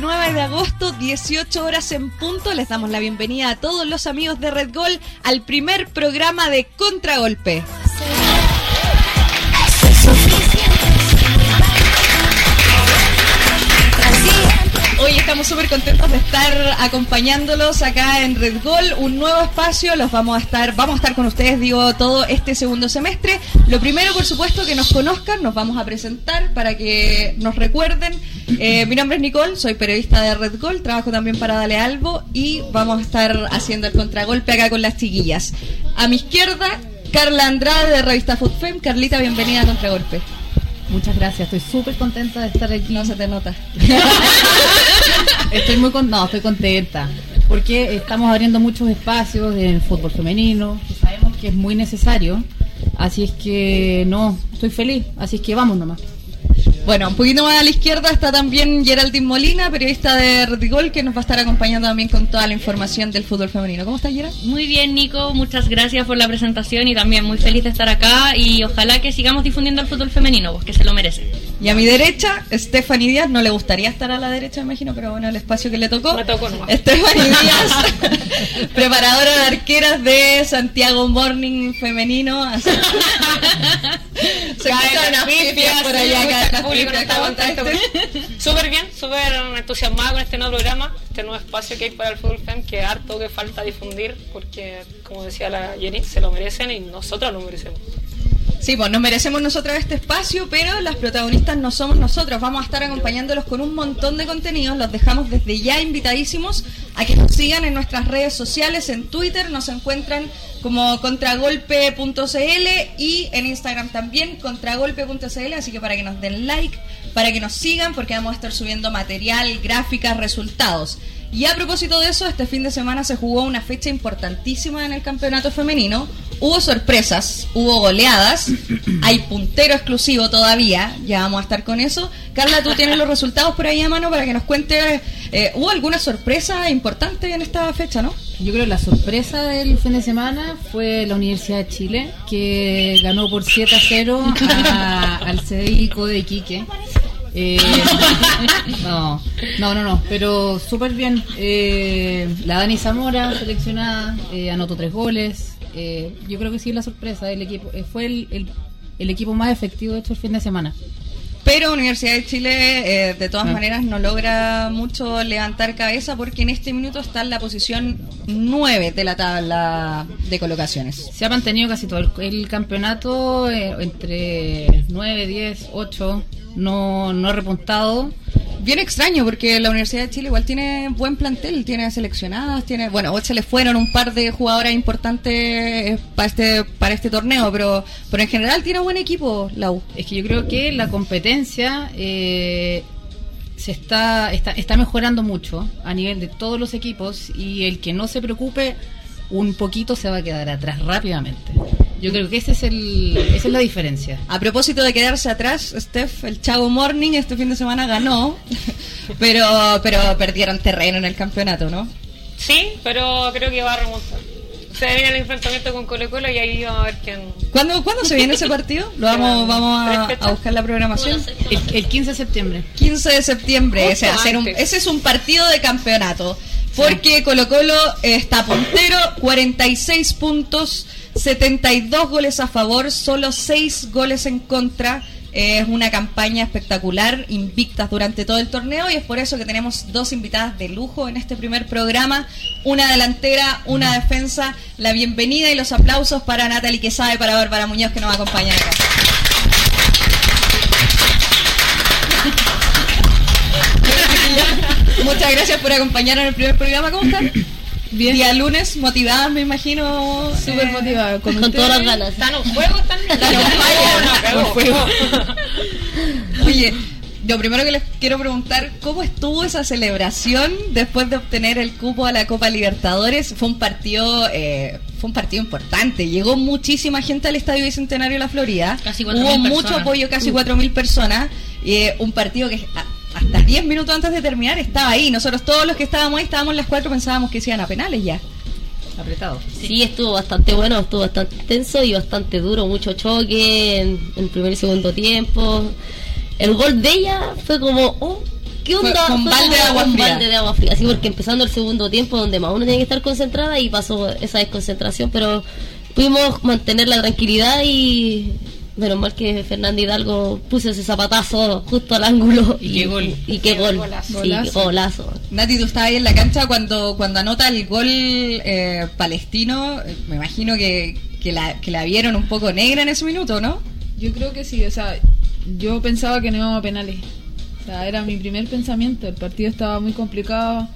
19 de agosto, 18 horas en punto. Les damos la bienvenida a todos los amigos de Red Gol al primer programa de Contragolpe. Hoy estamos súper contentos de estar acompañándolos acá en Red Gol, un nuevo espacio, los vamos a estar, vamos a estar con ustedes, digo, todo este segundo semestre. Lo primero, por supuesto, que nos conozcan, nos vamos a presentar para que nos recuerden. Eh, mi nombre es Nicole, soy periodista de Red Gol, trabajo también para Dale Albo y vamos a estar haciendo el contragolpe acá con las chiquillas. A mi izquierda, Carla Andrade de Revista Food Fame. Carlita, bienvenida a Contragolpe. Muchas gracias, estoy súper contenta de estar aquí. No se te nota. estoy muy con... no, estoy contenta porque estamos abriendo muchos espacios en el fútbol femenino, que sabemos que es muy necesario. Así es que no, estoy feliz, así es que vamos nomás. Bueno, un poquito más a la izquierda está también Geraldine Molina, periodista de Redigol, que nos va a estar acompañando también con toda la información del fútbol femenino. ¿Cómo está Gerald? Muy bien, Nico. Muchas gracias por la presentación y también muy feliz de estar acá y ojalá que sigamos difundiendo el fútbol femenino, porque se lo merece. Y a mi derecha, Stephanie Díaz. No le gustaría estar a la derecha, me imagino, pero bueno, el espacio que le tocó. Me tocó Stephanie Díaz, preparadora de arqueras de Santiago Morning Femenino. se caen por allá, Súper bien, súper entusiasmada con este nuevo programa, este nuevo espacio que hay para el fútbol fem, que harto que falta difundir, porque como decía la Jenny, se lo merecen y nosotros lo merecemos. Sí, pues nos merecemos nosotros este espacio, pero las protagonistas no somos nosotros. Vamos a estar acompañándolos con un montón de contenidos. Los dejamos desde ya invitadísimos a que nos sigan en nuestras redes sociales. En Twitter nos encuentran como contragolpe.cl y en Instagram también contragolpe.cl. Así que para que nos den like, para que nos sigan, porque vamos a estar subiendo material, gráficas, resultados. Y a propósito de eso, este fin de semana se jugó una fecha importantísima en el campeonato femenino. Hubo sorpresas, hubo goleadas, hay puntero exclusivo todavía, ya vamos a estar con eso. Carla, tú tienes los resultados por ahí a mano para que nos cuentes, eh, ¿hubo alguna sorpresa importante en esta fecha, no? Yo creo que la sorpresa del fin de semana fue la Universidad de Chile, que ganó por 7 a 0 al CDICO de Iquique. Eh, no, no, no, no, pero súper bien. Eh, la Dani Zamora, seleccionada, eh, anotó tres goles. yo creo que sí la sorpresa del equipo. fue el, el, equipo más efectivo de hecho el fin de semana. Pero Universidad de Chile, de todas ah. maneras, no logra mucho levantar cabeza porque en este minuto está en la posición 9 de la tabla de colocaciones. Se ha mantenido casi todo el, el campeonato entre 9, 10, 8 no, no ha repuntado. Bien extraño porque la Universidad de Chile igual tiene buen plantel, tiene seleccionadas, tiene, bueno, hoy se le fueron un par de jugadoras importantes para este para este torneo, pero pero en general tiene buen equipo la U. Es que yo creo que la competencia eh, se está, está está mejorando mucho a nivel de todos los equipos y el que no se preocupe un poquito se va a quedar atrás rápidamente. Yo creo que ese es el, esa es la diferencia. A propósito de quedarse atrás, Steph, el Chavo Morning este fin de semana ganó, pero, pero perdieron terreno en el campeonato, ¿no? Sí, pero creo que va a remontar. Se viene el enfrentamiento con Colo Colo y ahí vamos a ver quién. ¿Cuándo, ¿cuándo se viene ese partido? Lo vamos, vamos a, buscar la programación. El, 15 de septiembre. 15 de septiembre. ese es un partido de campeonato. Porque Colo Colo está puntero, 46 puntos, 72 goles a favor, solo 6 goles en contra. Es una campaña espectacular, invictas durante todo el torneo y es por eso que tenemos dos invitadas de lujo en este primer programa, una delantera, una defensa. La bienvenida y los aplausos para Natalie Quesada para Bárbara Muñoz que nos acompaña acá. Muchas gracias por acompañarnos en el primer programa. ¿Cómo están? Bien. Día lunes, motivadas, me imagino. Súper motivada, con, todas las ganas. ¿Están en fuego? ¿Están en fuego? Oye, lo primero que les quiero preguntar, ¿cómo estuvo esa celebración después de obtener el cupo a la Copa Libertadores? Fue un partido, eh, fue un partido importante. Llegó muchísima gente al Estadio Bicentenario de la Florida. Casi Hubo mucho apoyo, casi 4.000 personas. Eh, un partido que hasta 10 minutos antes de terminar estaba ahí. Nosotros todos los que estábamos ahí, estábamos las cuatro, pensábamos que se iban a penales ya. Apretado. Sí, estuvo bastante bueno, estuvo bastante tenso y bastante duro, mucho choque en, el primer y segundo tiempo. El gol de ella fue como, oh, ¿qué Fue onda? con Fue balde de como agua un fría. balde de agua fría. Así porque empezando el segundo tiempo donde más uno tiene que estar concentrada y pasó esa desconcentración, pero pudimos mantener la tranquilidad y menos mal que Fernando Hidalgo puso ese zapatazo justo al ángulo. Y qué gol. Y qué gol. Golazo. Sí, Golazo. golazo. Nati, tú estabas ahí en la cancha cuando, cuando anota el gol eh, palestino. Me imagino que, que, la, que la vieron un poco negra en ese minuto, ¿no? Yo creo que sí, o sea, yo pensaba que no íbamos a penales. O sea, era mi primer pensamiento. El partido estaba muy complicado.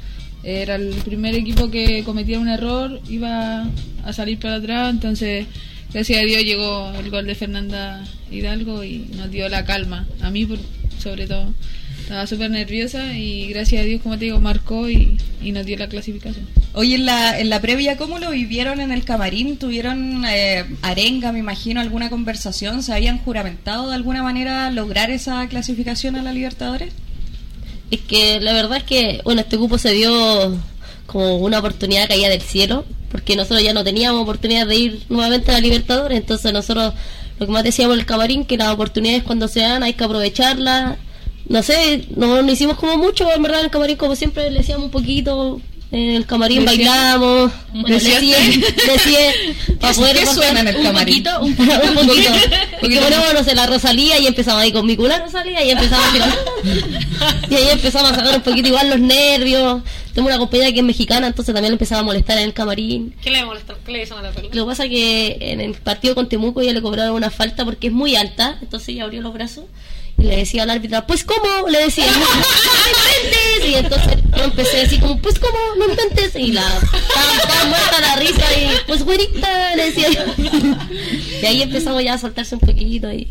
Era el primer equipo que cometía un error, iba a salir para atrás. Entonces, gracias a Dios llegó el gol de Fernanda Hidalgo y nos dio la calma. A mí, por, sobre todo. Estaba súper nerviosa y gracias a Dios, como te digo, marcó y, y nos dio la clasificación. Hoy en la, en la previa, ¿cómo lo vivieron en el camarín? ¿Tuvieron eh, arenga, me imagino, alguna conversación? ¿Se habían juramentado de alguna manera lograr esa clasificación a la Libertadores? Es que la verdad es que, bueno, este grupo se dio como una oportunidad caída del cielo, porque nosotros ya no teníamos oportunidad de ir nuevamente a la Libertadores, entonces nosotros lo que más decíamos en el camarín, que las oportunidades cuando se dan hay que aprovecharlas. No sé, no, no hicimos como mucho, en verdad, en el camarín, como siempre le decíamos un poquito. En el camarín bailamos, bueno, ¿Decía? decía, para poder ¿Qué suena en el un camarín? poquito, un poquito, un poquito. Porque poníamos, no sé, la Rosalía y empezamos ahí con mi culo Rosalía y empezamos a tirar. Y ahí empezamos a sacar un poquito igual los nervios. Tengo una compañera que es mexicana, entonces también le empezaba a molestar en el camarín. ¿Qué le molesta? ¿Qué le dicen a la perla? Lo que pasa que en el partido con Temuco ya le cobraron una falta porque es muy alta, entonces ella abrió los brazos y le decía al árbitro, pues cómo, le decía, no, no inventes, y entonces yo empecé así como, pues cómo, no inventes, y la estaba, muerta la risa y pues güerita, le decía yo. Y ahí empezamos ya a soltarse un poquito y...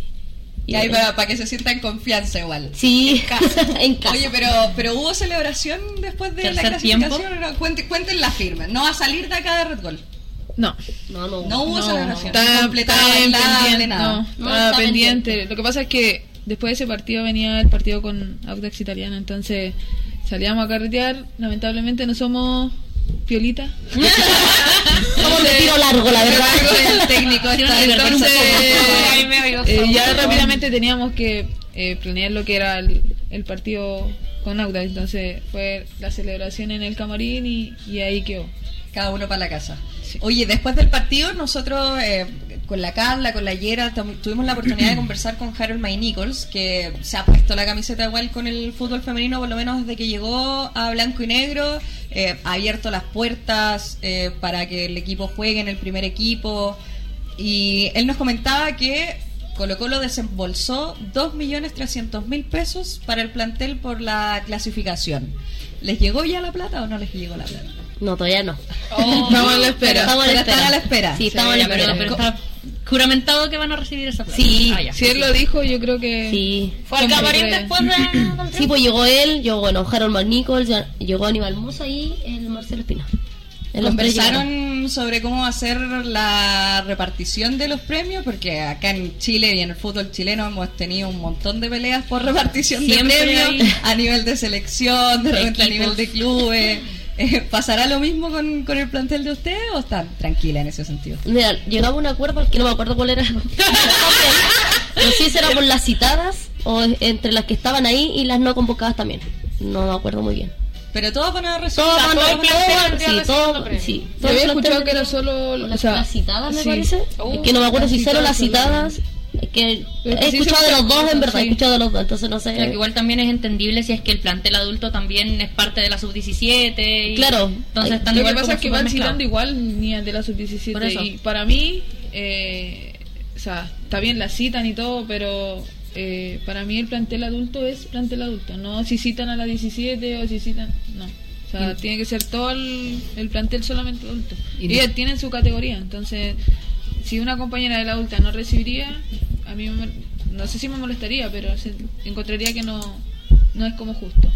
Y ahí para, para que se sientan confianza igual. Sí, en casa. Oye, pero, pero ¿hubo celebración después de la ¿Tercer clasificación? ¿O no? Cuente- cuenten la firma. No va a salir de acá de Red Bull. No. No, no. No hubo No, celebración. está- está pendiente, nada. no, No, estaba está pendiente. pendiente. Lo que pasa es que después de ese partido venía el partido con Audax Italiano, entonces salíamos a carretear. Lamentablemente no somos piolita. Somos de tiro largo, la verdad. El técnico está Entonces, eh, ya rápidamente teníamos que eh, planear lo que era el, el partido con Audax. Entonces fue la celebración en el camarín y, y ahí quedó. Cada uno para la casa. Sí. Oye, después del partido, nosotros eh, con la Carla, con la Yera, tuvimos la oportunidad de conversar con Harold May Nichols, que se ha puesto la camiseta igual con el fútbol femenino, por lo menos desde que llegó a Blanco y Negro. eh, ha abierto las puertas eh, para que el equipo juegue en el primer equipo. Y él nos comentaba que Colo Colo desembolsó 2.300.000 pesos para el plantel por la clasificación. ¿Les llegó ya la plata o no les llegó la plata? No, todavía no. Estamos a la espera. Estamos a la espera. Sí, estamos a la pero, espera. pero está juramentado que van a recibir esa plata. Sí. Ah, ya. Si él lo dijo, yo creo que... Sí. ¿Fue al camarín después de.? Sí, pues llegó él, llegó, bueno, Harold McNichols, llegó Aníbal Mosa y el Marcelo llegaron. Conversaron sobre cómo va a ser la repartición de los premios, porque acá en Chile y en el fútbol chileno hemos tenido un montón de peleas por repartición Siempre de premios hay- a nivel de selección, de repente a nivel de clubes. Eh, ¿Pasará lo mismo con, con el plantel de ustedes o están tranquila en ese sentido? Mira, llegaba a un acuerdo, que no me acuerdo cuál era. no sé si era por las citadas o entre las que estaban ahí y las no convocadas también. No me acuerdo muy bien. Pero todos van a recibir. Todo, sea, todo el todo- plantel todo- vendría sí, recibiendo todo, premios. sí, todo había escuchado que era solo... las, o sea, las citadas, me sí. parece. Uh, es que no me acuerdo si solo las citadas que he escuchado de los dos, en verdad. He escuchado de los dos, entonces no sé. Que igual también es entendible si es que el plantel adulto también es parte de la sub-17. y- Claro. Entonces están Lo que igual pasa como es que van citando igual niñas de la Por sub-17 eso. y para mí, eh, o sea, está bien la citan y todo, pero eh, para mí el plantel adulto es plantel adulto, no si citan a la 17 o si citan, no. O sea, tiene que ser todo el, el plantel solamente adulto. Y tienen su categoría, entonces si una compañera de la adulta no recibiría, a mí me- no sé si me molestaría, pero se- encontraría que no, no es como justo.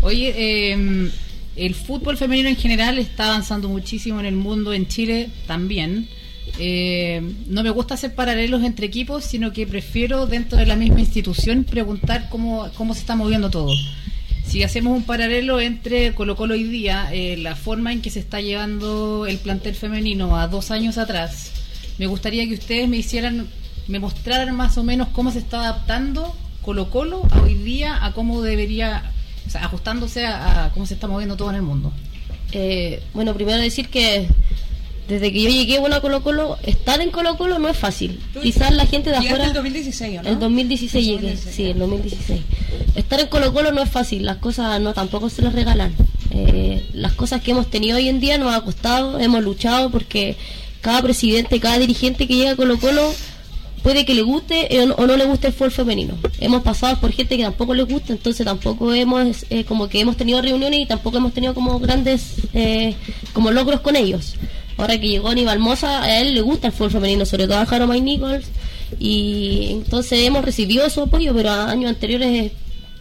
Oye, eh, el fútbol femenino en general está avanzando muchísimo en el mundo, en Chile también. Eh, no me gusta hacer paralelos entre equipos, sino que prefiero dentro de la misma institución preguntar cómo, cómo se está moviendo todo. Si hacemos un paralelo entre Colo Colo hoy día, eh, la forma en que se está llevando el plantel femenino a dos años atrás, me gustaría que ustedes me hicieran, me mostraran más o menos cómo se está adaptando Colo Colo a hoy día a cómo debería o sea, ajustándose a, a cómo se está moviendo todo en el mundo. Eh, bueno, primero decir que desde que yo llegué bueno, a Colo Colo, estar en Colo Colo no es fácil. Quizás la gente de afuera... el 2016, ¿o no? El 2016 El llegué, 2016. sí, el 2016. Estar en Colo Colo no es fácil, las cosas no tampoco se las regalan. Eh, las cosas que hemos tenido hoy en día nos ha costado, hemos luchado porque cada presidente, cada dirigente que llega a Colo Colo puede que le guste eh, o no- le guste el fútbol femenino. Hemos pasado por gente que tampoco les gusta, entonces tampoco hemos, eh, como que hemos tenido reuniones y tampoco hemos tenido como grandes, eh, como logros con ellos. Ahora que llegó Aníbal Mosa, a él le gusta el fútbol femenino, sobre todo a Jaro May Nichols, y entonces hemos recibido su apoyo, pero a años anteriores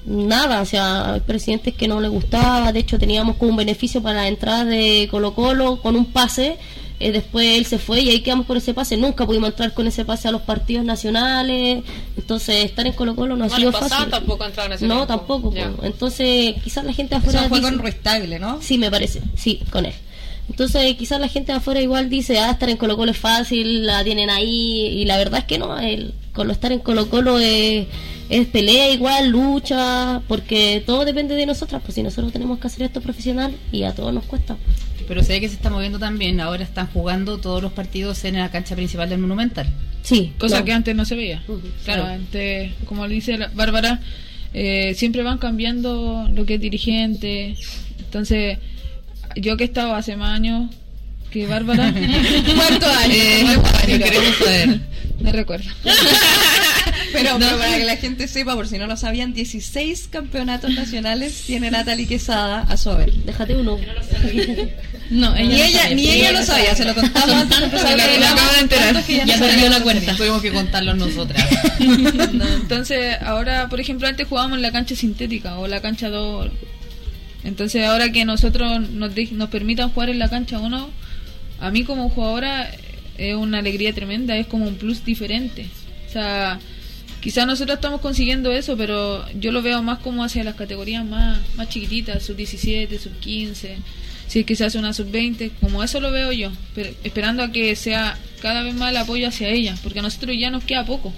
nada, o sea, hay presidentes que no les gustaba, de hecho teníamos como un beneficio para la entrada de Colo Colo con un pase, eh, después él se fue y ahí quedamos con ese pase, nunca pudimos entrar con ese pase a los partidos nacionales, entonces estar en Colo Colo no ha sido fácil. tampoco entrar en ese No, tiempo. tampoco, entonces quizás la gente afuera Eso fue dice- con Ruiz Tagle, ¿no? Sí, me parece, sí, con él. Entonces, quizás la gente de afuera igual dice, ah, estar en Colo Colo es fácil, la tienen ahí, y la verdad es que no, el, con lo estar en Colo Colo es, es pelea igual, lucha, porque todo depende de nosotras, pues si nosotros tenemos que hacer esto profesional y a todos nos cuesta. Pero se ve que se está moviendo también. Ahora están jugando todos los partidos en la cancha principal del Monumental. Sí, Cosa no. que antes no se veía. Claro, claro. antes, como le dice la- Bárbara, eh, siempre van cambiando lo que es dirigente. Entonces, yo que he estado hace más años que Bárbara. ¿Cuántos años? Eh, ¿Cuántos años? queremos saber. no recuerdo. Pero, pero para que la gente sepa, por si no lo sabían, 16 campeonatos nacionales tiene Natalie Quesada a su haber. Déjate uno. No, Ni ella, ni ella lo sabía, se lo contamos antes de empezar el Me programa. acabo de enterar. tantos ya no Ya perdió la lo cuenta. Tuvimos que contarlo nosotras. No, entonces, ahora, por ejemplo, antes jugábamos en la cancha sintética o la cancha 2. Entonces, ahora que nosotros nos, de- nos permitan jugar en la cancha 1, a mí como jugadora es una alegría tremenda, es como un plus diferente. O sea, quizás nosotros estamos consiguiendo eso, pero yo lo veo más como hacia las categorías más, más chiquititas, sub 17, sub 15. Si es que se hace una sub 20, como eso lo veo yo, pero esperando a que sea cada vez más el apoyo hacia ellas, porque a nosotros ya nos queda poco.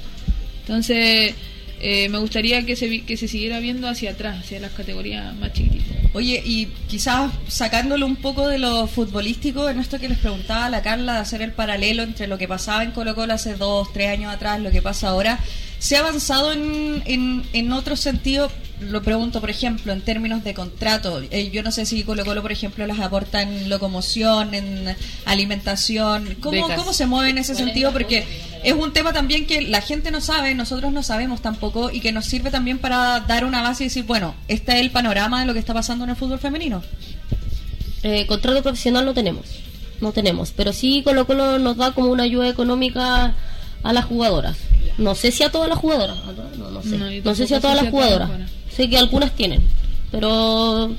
Entonces, eh, me gustaría que se, que se siguiera viendo hacia atrás, hacia las categorías más chiquititas. Oye, y quizás sacándolo un poco de lo futbolístico, en esto que les preguntaba la Carla de hacer el paralelo entre lo que pasaba en Colo Colo hace dos, tres años atrás, lo que pasa ahora, ¿se ha avanzado en, en, en otro sentido? Lo pregunto, por ejemplo, en términos de contrato. Eh, yo no sé si Colo Colo, por ejemplo, las aporta en locomoción, en alimentación. ¿Cómo, Becas. ¿Cómo se mueve en ese sentido? Porque es un tema también que la gente no sabe, nosotros no sabemos tampoco, y que nos sirve también para dar una base y decir, bueno, este es el panorama de lo que está pasando en el fútbol femenino. Eh, contrato profesional no tenemos, no tenemos, pero sí Colo Colo nos da como una ayuda económica a las jugadoras. No sé si a todas las jugadoras, no, no sé, No, sé si a todas las jugadoras. Sé que algunas tienen, pero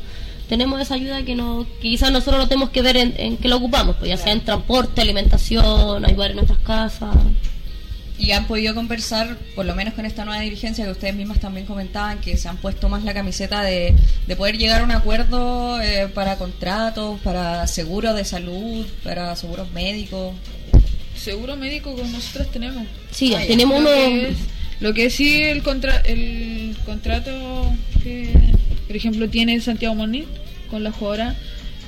tenemos esa ayuda que no, que quizás nosotros lo tenemos que ver en, en qué lo ocupamos, pues ya sea en transporte, alimentación, ayudar en nuestras casas. Y han podido conversar, por lo menos con esta nueva dirigencia que ustedes mismas también comentaban, que se han puesto más la camiseta de, de poder llegar a un acuerdo eh, para contratos, para seguros de salud, para seguros médicos. Seguro médico como nosotros tenemos. Sí, Ah, tenemos uno, que, es, lo que sí el, contra, el contrato que, por ejemplo, tiene Santiago Moniz con la jugadora,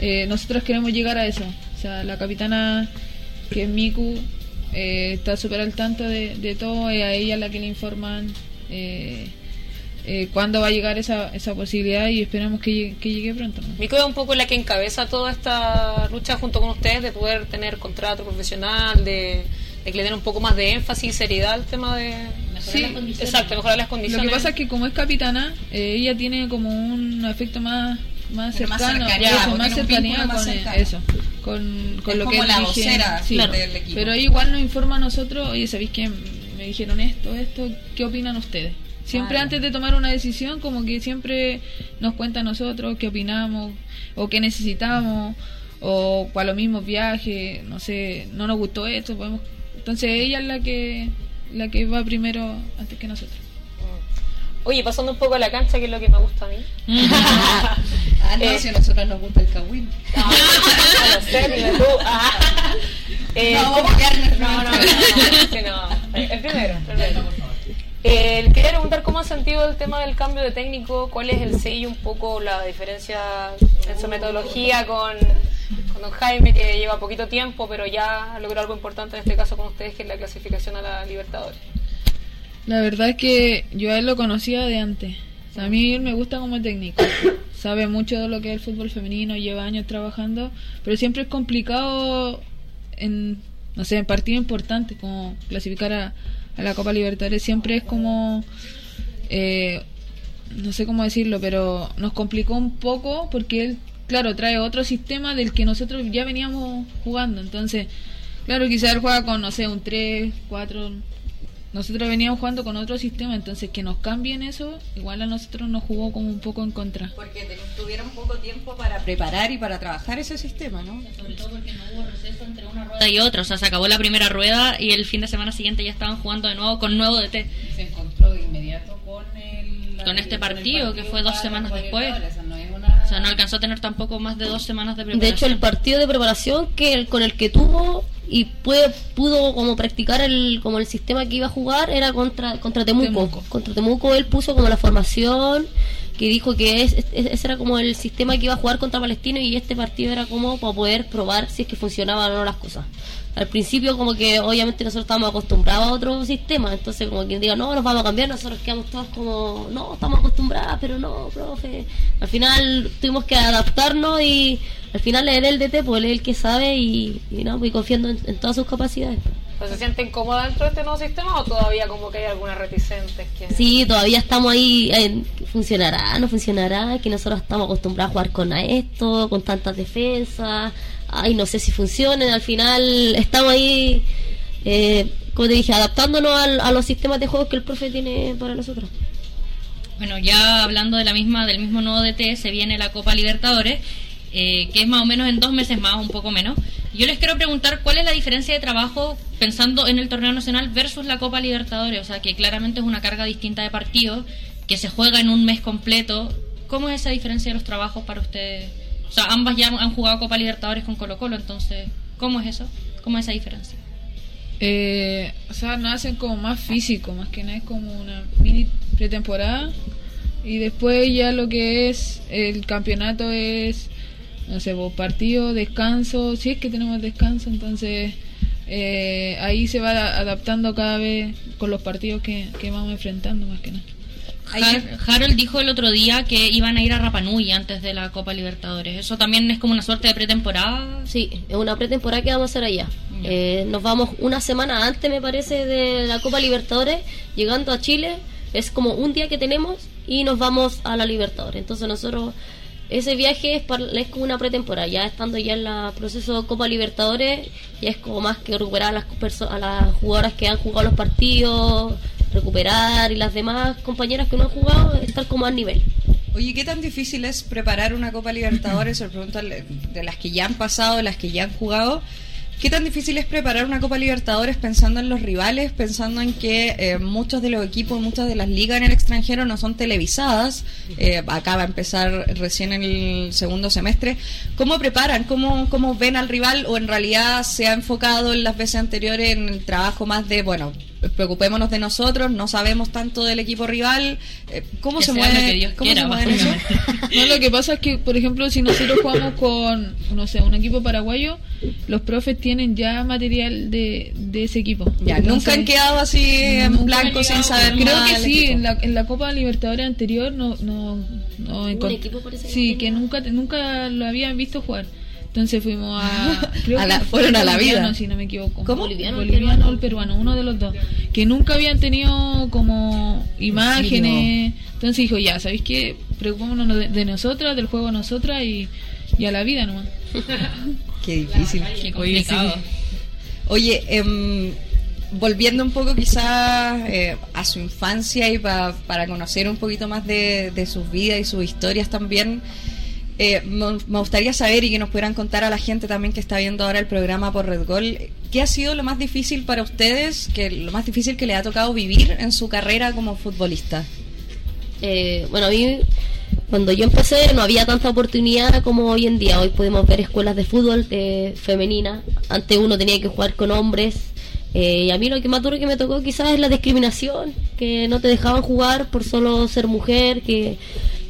eh, nosotros queremos llegar a eso. O sea, la capitana, que es Miku, eh, está súper al tanto de, de todo, es a ella la que le informan eh, eh, cuándo va a llegar esa, esa posibilidad y esperamos que llegue, que llegue pronto. ¿no? Mico es un poco la que encabeza toda esta lucha junto con ustedes de poder tener contrato profesional, de, de que le den un poco más de énfasis y seriedad al tema de... Sí, las condiciones. Exacto, mejorar las Lo condiciones. que pasa es que como es capitana, eh, ella tiene como un afecto más más Tiene más cercano, cercanía, eso, más cercanía más con cercano. eso, con, con Es lo como que es la vocera sí. del equipo. Pero igual nos informa a nosotros, oye, ¿sabéis que me dijeron esto, esto? ¿Qué opinan ustedes? Siempre antes de tomar una decisión, como que siempre nos cuenta a nosotros qué opinamos o qué necesitamos o para lo mismo viaje, no sé, no nos gustó esto, podemos... Entonces ella es la que la que va primero antes que nosotros. Oye, pasando un poco a la cancha, que es lo que me gusta a mí. Ah, no, Eh. si a nosotros nos gusta el Kawin. Ah, no tú. Ah. Eh, No, ¿cómo- vamos a quedarnos no, no, no, no, que no. El primero, el primero. Eh, quería preguntar cómo ha sentido del tema del cambio de técnico, ¿cuál es el sello, un poco la diferencia en su metodología con don Jaime, que lleva poquito tiempo, pero ya logró algo importante en este caso con ustedes, que es la clasificación a la Libertadores? La verdad es que yo a él lo conocía de antes. O sea, a mí me gusta como técnico. Sabe mucho de lo que es el fútbol femenino, lleva años trabajando, pero siempre es complicado en, no sé, en partidos importantes, como clasificar a, a la Copa Libertadores. Siempre es como, eh, no sé cómo decirlo, pero nos complicó un poco porque él, claro, trae otro sistema del que nosotros ya veníamos jugando. Entonces, claro, quizás él juega con, no sé, un 3, 4 nosotros veníamos jugando con otro sistema, entonces que nos cambien eso, igual a nosotros nos jugó como un poco en contra. Porque tuvieron poco tiempo para preparar y para trabajar ese sistema, ¿no? Sobre todo porque no hubo receso entre una rueda y otra, o sea, se acabó la primera rueda y el fin de semana siguiente ya estaban jugando de nuevo con nuevo DT. Se encontró de inmediato con el... Con este con el partido, que fue dos semanas después. O sea, no O sea, no alcanzó a tener tampoco más de dos semanas de De preparación. hecho, el partido de preparación que el- con el que tuvo y puede, pudo como practicar el como el sistema que iba a jugar era contra contra Temuco. Temuco. Contra Temuco él puso como la formación que dijo que es, es- ese era como el sistema que iba a jugar contra Palestino y este partido era como para poder probar si es que funcionaban o no las cosas. Al principio como que obviamente nosotros estábamos acostumbrados a otro sistema, entonces como quien diga, no, nos vamos a cambiar, nosotros quedamos todos como, no, estamos acostumbrados, pero no, profe. Al final tuvimos que adaptarnos y al final es el DT, pues él es el que sabe y, y no, confiando en todas sus capacidades. ¿Pues ¿Se sienten cómodas dentro de este nuevo sistema o todavía como que hay algunas reticentes? Que... Sí, todavía estamos ahí, en, ¿funcionará? ¿No funcionará? Que nosotros estamos acostumbrados a jugar con esto, con tantas defensas, ay, no sé si funcionen, al final estamos ahí, eh, como te dije, adaptándonos al- a los sistemas de juego que el profe tiene para nosotros. Bueno, ya hablando de la misma, del mismo nuevo DT, se viene la Copa Libertadores, eh, que es más o menos en dos meses más, un poco menos. Yo les quiero preguntar cuál es la diferencia de trabajo pensando en el torneo nacional versus la Copa Libertadores, o sea que claramente es una carga distinta de partidos, que se juega en un mes completo. ¿Cómo es esa diferencia de los trabajos para ustedes? O sea, ambas ya han jugado Copa Libertadores con Colo Colo, entonces, ¿cómo es eso? ¿Cómo es esa diferencia? Eh, o sea, nos hacen como más físico, más que nada es como una mini pretemporada. Y después ya lo que es el campeonato es, no sé, vos, partido, descanso, si es que tenemos descanso, entonces eh, ahí se va adaptando cada vez con los partidos que, que vamos enfrentando más que nada. Har- Harold dijo el otro día que iban a ir a Rapanui antes de la Copa Libertadores. ¿Eso también es como una suerte de pretemporada? Sí, es una pretemporada que vamos a hacer allá. Eh, nos vamos una semana antes, me parece, de la Copa Libertadores, llegando a Chile. Es como un día que tenemos y nos vamos a la Libertadores. Entonces nosotros, ese viaje es, para- es como una pretemporada. Ya estando ya en el proceso de Copa Libertadores, ya es como más que recuperar a las, jugadoras que han jugado los partidos, recuperar y las demás compañeras que no han jugado, estar como al nivel. Oye, ¿qué tan difícil es preparar una Copa Libertadores? Se de las que ya han pasado, de las que ya han jugado. ¿Qué tan difícil es preparar una Copa Libertadores pensando en los rivales, pensando en que eh, muchos de los equipos, muchas de las ligas en el extranjero no son televisadas? Eh, acaba de empezar recién en el segundo semestre. ¿Cómo preparan? ¿Cómo, ¿Cómo ven al rival? ¿O en realidad se ha enfocado en las veces anteriores en el trabajo más de, bueno, preocupémonos de nosotros, no sabemos tanto del equipo rival? Eh, ¿Cómo Que se mueve? lo que Dios ¿Cómo quiera, se eso? No, lo que pasa es que, por ejemplo, si nosotros jugamos con, no sé, un equipo paraguayo, los profes tienen ya material de, de ese equipo. Ya, Entonces, nunca han quedado así en blanco sin saber Creo nada que sí, en la, en la Copa Libertadores anterior no, no, no equipo parece que Sí, que nunca, nunca lo habían visto jugar. Entonces fuimos a... creo A la- que fue fueron a la vida. si no me equivoco. ¿Cómo? Boliviano, Boliviano o el peruano, uno de los dos. Que nunca habían tenido como imágenes. Entonces dijo, ya, ¿sabéis qué? Preocupémonos de, de nosotras, del juego a nosotras y, y a la vida nomás. Qué difícil. Qué complicado. Oye, em, volviendo un poco quizás eh, a su infancia y pa- para conocer un poquito más de, de sus vidas y sus historias también, eh, me gustaría saber y que nos pudieran contar a la gente también que está viendo ahora el programa por Red Gol, ¿qué ha sido lo más difícil para ustedes, que lo más difícil que le ha tocado vivir en su carrera como futbolista? Eh, bueno, a mí cuando yo empecé no había tanta oportunidad como hoy en día. Hoy podemos ver escuelas de fútbol eh, femenina. Antes uno tenía que jugar con hombres. Eh, y a mí lo que más duro que me tocó quizás es la discriminación, que no te dejaban jugar por solo ser mujer, que,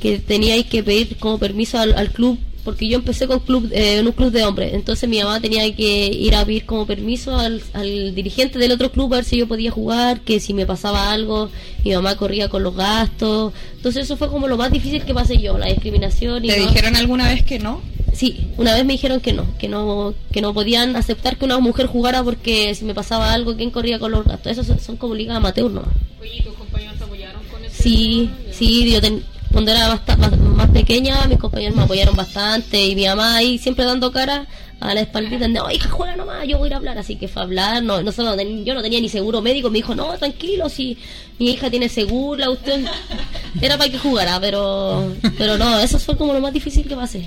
que teníais que pedir como permiso al, al club porque yo empecé con club eh, en un club de hombres, entonces mi mamá tenía que ir a pedir como permiso al, al dirigente del otro club a ver si yo podía jugar, que si me pasaba algo, mi mamá corría con los gastos, entonces eso fue como lo más difícil que pasé yo, la discriminación y ¿Te no- dijeron alguna vez que no? Sí, una vez me dijeron que no, que no, que no podían aceptar que una mujer jugara porque si me pasaba algo, ¿quién corría con los gastos? Esos son, son como ligas amateur nomás. Oye, ¿y tus compañeros te apoyaron con ese Sí, tema? sí, yo ten- cuando era basta- más, más pequeña, mis compañeros me apoyaron bastante y mi mamá ahí siempre dando cara a la espaldita, no, hija, juega nomás, yo voy a ir a hablar, así que fue a hablar, no, no solo yo no tenía ni seguro médico, me dijo, no, tranquilo, si mi hija tiene seguro, la usted era para que jugara, pero, pero no, eso fue como lo más difícil que pasé.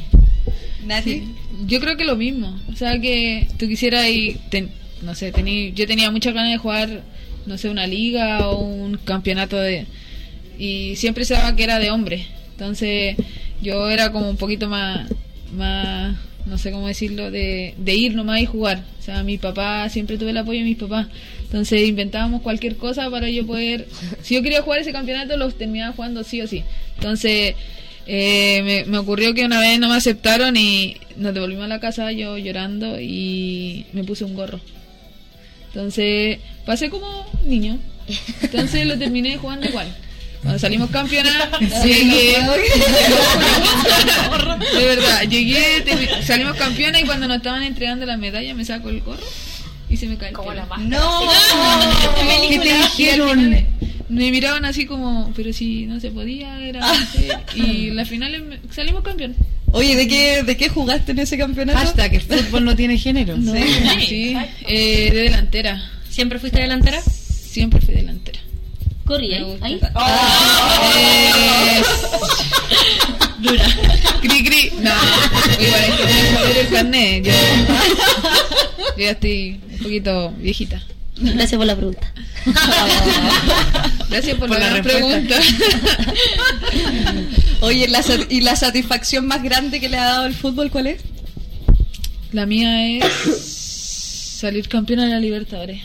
Nati. Yo creo que lo mismo. O sea, que tú quisieras y, ten- no sé, tení, yo tenía muchas ganas de jugar, no sé, una liga o un campeonato de... Y siempre se daba que era de hombre. Entonces yo era como un poquito más, más no sé cómo decirlo, de, de ir nomás y jugar. O sea, mi papá, siempre tuve el apoyo de mis papás. Entonces inventábamos cualquier cosa para yo poder... Si yo quería jugar ese campeonato, los terminaba jugando sí o sí. Entonces... Eh, me, me ocurrió que una vez no me aceptaron y nos devolvimos a la casa yo llorando y me puse un gorro. Entonces pasé como niño. Entonces lo terminé jugando igual. Cuando salimos campeonatos, llegué. De verdad, llegué, salimos campeonas y cuando nos estaban entregando la medalla me saco el gorro y se me cae Como la máscara. No. ¿Qué te dijeron? Me miraban así como, pero si no se podía, era no sé. Y la final em- salimos campeón. Oye, ¿de qué, ¿de qué jugaste en ese campeonato? Hashtag, el fútbol no tiene género. No, sí, eh, de delantera. ¿Siempre fuiste delantera? Siempre fui delantera. Corría ahí. ahí. Eh, Dura. cri cri. No, igual es que tengo que ver el carnet. Yo, yo ya estoy un poquito viejita. Gracias por la pregunta. Gracias por, Por la, la pregunta. Oye, la ¿y la satisfacción más grande que le ha dado el fútbol cuál es? La mía es salir campeona de la Libertadores.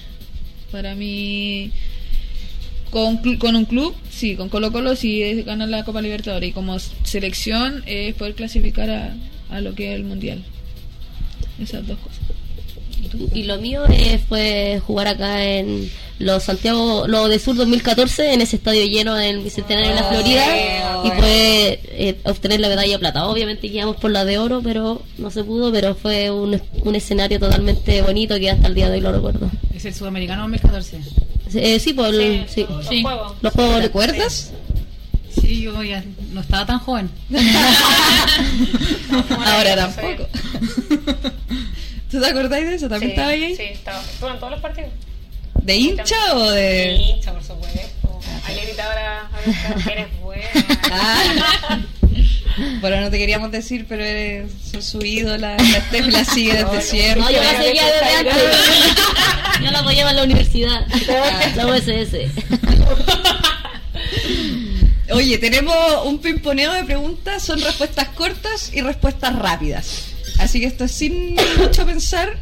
Para mí, con, con un club, sí, con Colo Colo sí es ganar la Copa Libertadores. Y como selección es poder clasificar a, a lo que es el Mundial. Esas dos cosas. Y lo mío eh, fue jugar acá en los Santiago, lo de Sur 2014, en ese estadio lleno en el Bicentenario de la Florida, y fue eh, obtener la medalla de plata. Obviamente guiamos por la de oro, pero no se pudo, pero fue un, un escenario totalmente bonito que hasta el día de hoy lo recuerdo. Es el sudamericano 2014. Eh, sí, por el, sí. Los Sí. juegos. los juegos ¿Recuerdas? Sí, yo ya no estaba tan joven. Ahora no tampoco. ¿Tú te acordáis de eso? ¿También Sí, estaba ahí? Sí, estaba. Estuvo en todos los partidos. ¿De hincha o de...? Sí, hincha, por supuesto. Ayer gritaba ahora, eres buena. Ah. Bueno, no te queríamos decir, pero eres su ídola. La Steph la sigue desde siempre. No, yo la seguía desde antes. Yo la apoyaba en la universidad, la USS. Oye, tenemos un pimponeo de preguntas, son respuestas cortas y respuestas rápidas. Así que esto es sin mucho pensar.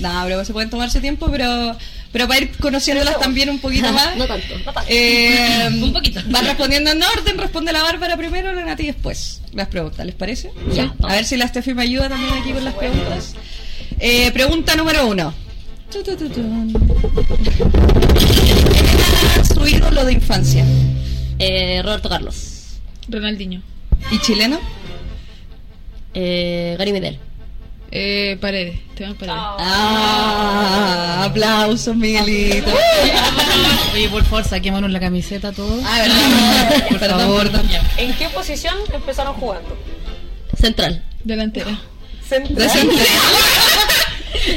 No, pero se pueden tomarse tiempo, pero, pero para ir conociéndolas también un poquito más. No tanto. Eh, Un poquito. Van respondiendo en orden, responde la Bárbara primero, la Nati después. Las preguntas, ¿les parece? Ya. A ver si la Steffi me ayuda también aquí con las preguntas. Eh, pregunta número uno. Tu, tu, tu, tu. ¿Quién era su ídolo de infancia? Eh, Roberto Carlos. Ronaldinho. ¿Y chileno? Eh, Gary Medel. Eh, paredes. Esteban Paredes. Ah, aplausos, Miguelito. Oye, por favor, saquémonos la camiseta todos. Ah, verdad. Por Perdón, favor. ¿En qué posición empezaron jugando? Central. Delantera. De centro.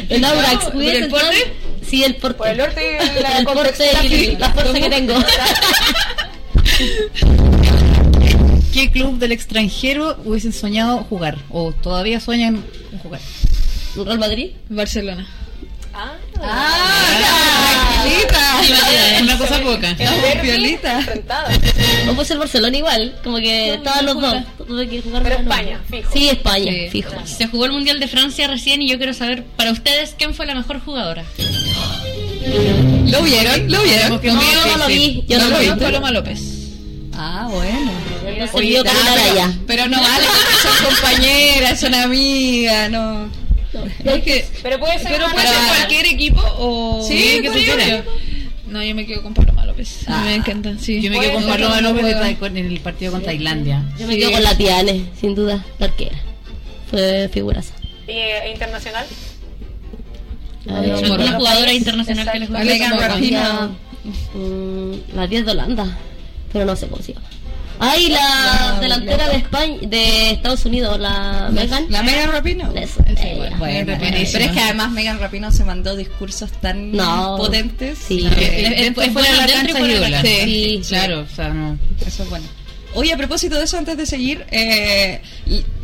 El Aurax. ¿Por el porte? Sí, el porte. Por el norte y la el porte y la fuerza que tengo. ¿Qué club del extranjero hubiesen soñado jugar? ¿O todavía sueñan jugar? Real Madrid. Barcelona. Ah, Ah, tranquilita. Una cosa poca. piolita. enfrentado. O puede ser Barcelona igual. Como que estaban los dos. Tuve que jugar Pero España, fijo. Sí, España, Sí. fijo. Se jugó el Mundial de Francia recién y yo quiero saber, para ustedes, ¿quién fue la mejor jugadora? ¿Lo vieron? ¿Lo vieron? No, no, yo no lo vi. Yo ¿No no lo vi. Paloma López. Ah, bueno. Oye, Karen pero, pero no vale, son compañeras, son amigas, no. Es que, Pero puede ser pero puede ser cualquier equipo o Sí, que tú quieras. No, yo me quedo con Paloma López. A mí me encantan, sí. Yo me quedo con Paloma López juega. En el partido con Tailandia. Yo me Sí. quedo con la Tiane, sin duda, la arquera. Fue figuraza. ¿Y eh, internacional? Ay, Como ¿Alguna Rafa. jugadora internacional que les. Ya, mm, la 10 de Holanda, pero no sé cómo se llama. Ay, la delantera de España, de Estados Unidos, la Megan. La Megan Rapino. Bueno, pero es que además Megan Rapino se mandó discursos tan No. potentes. Sí. Eh, Después es fuera la cancha y la. Sí. Claro, o sea, no. Eso es bueno. Oye, a propósito de eso, antes de seguir, eh,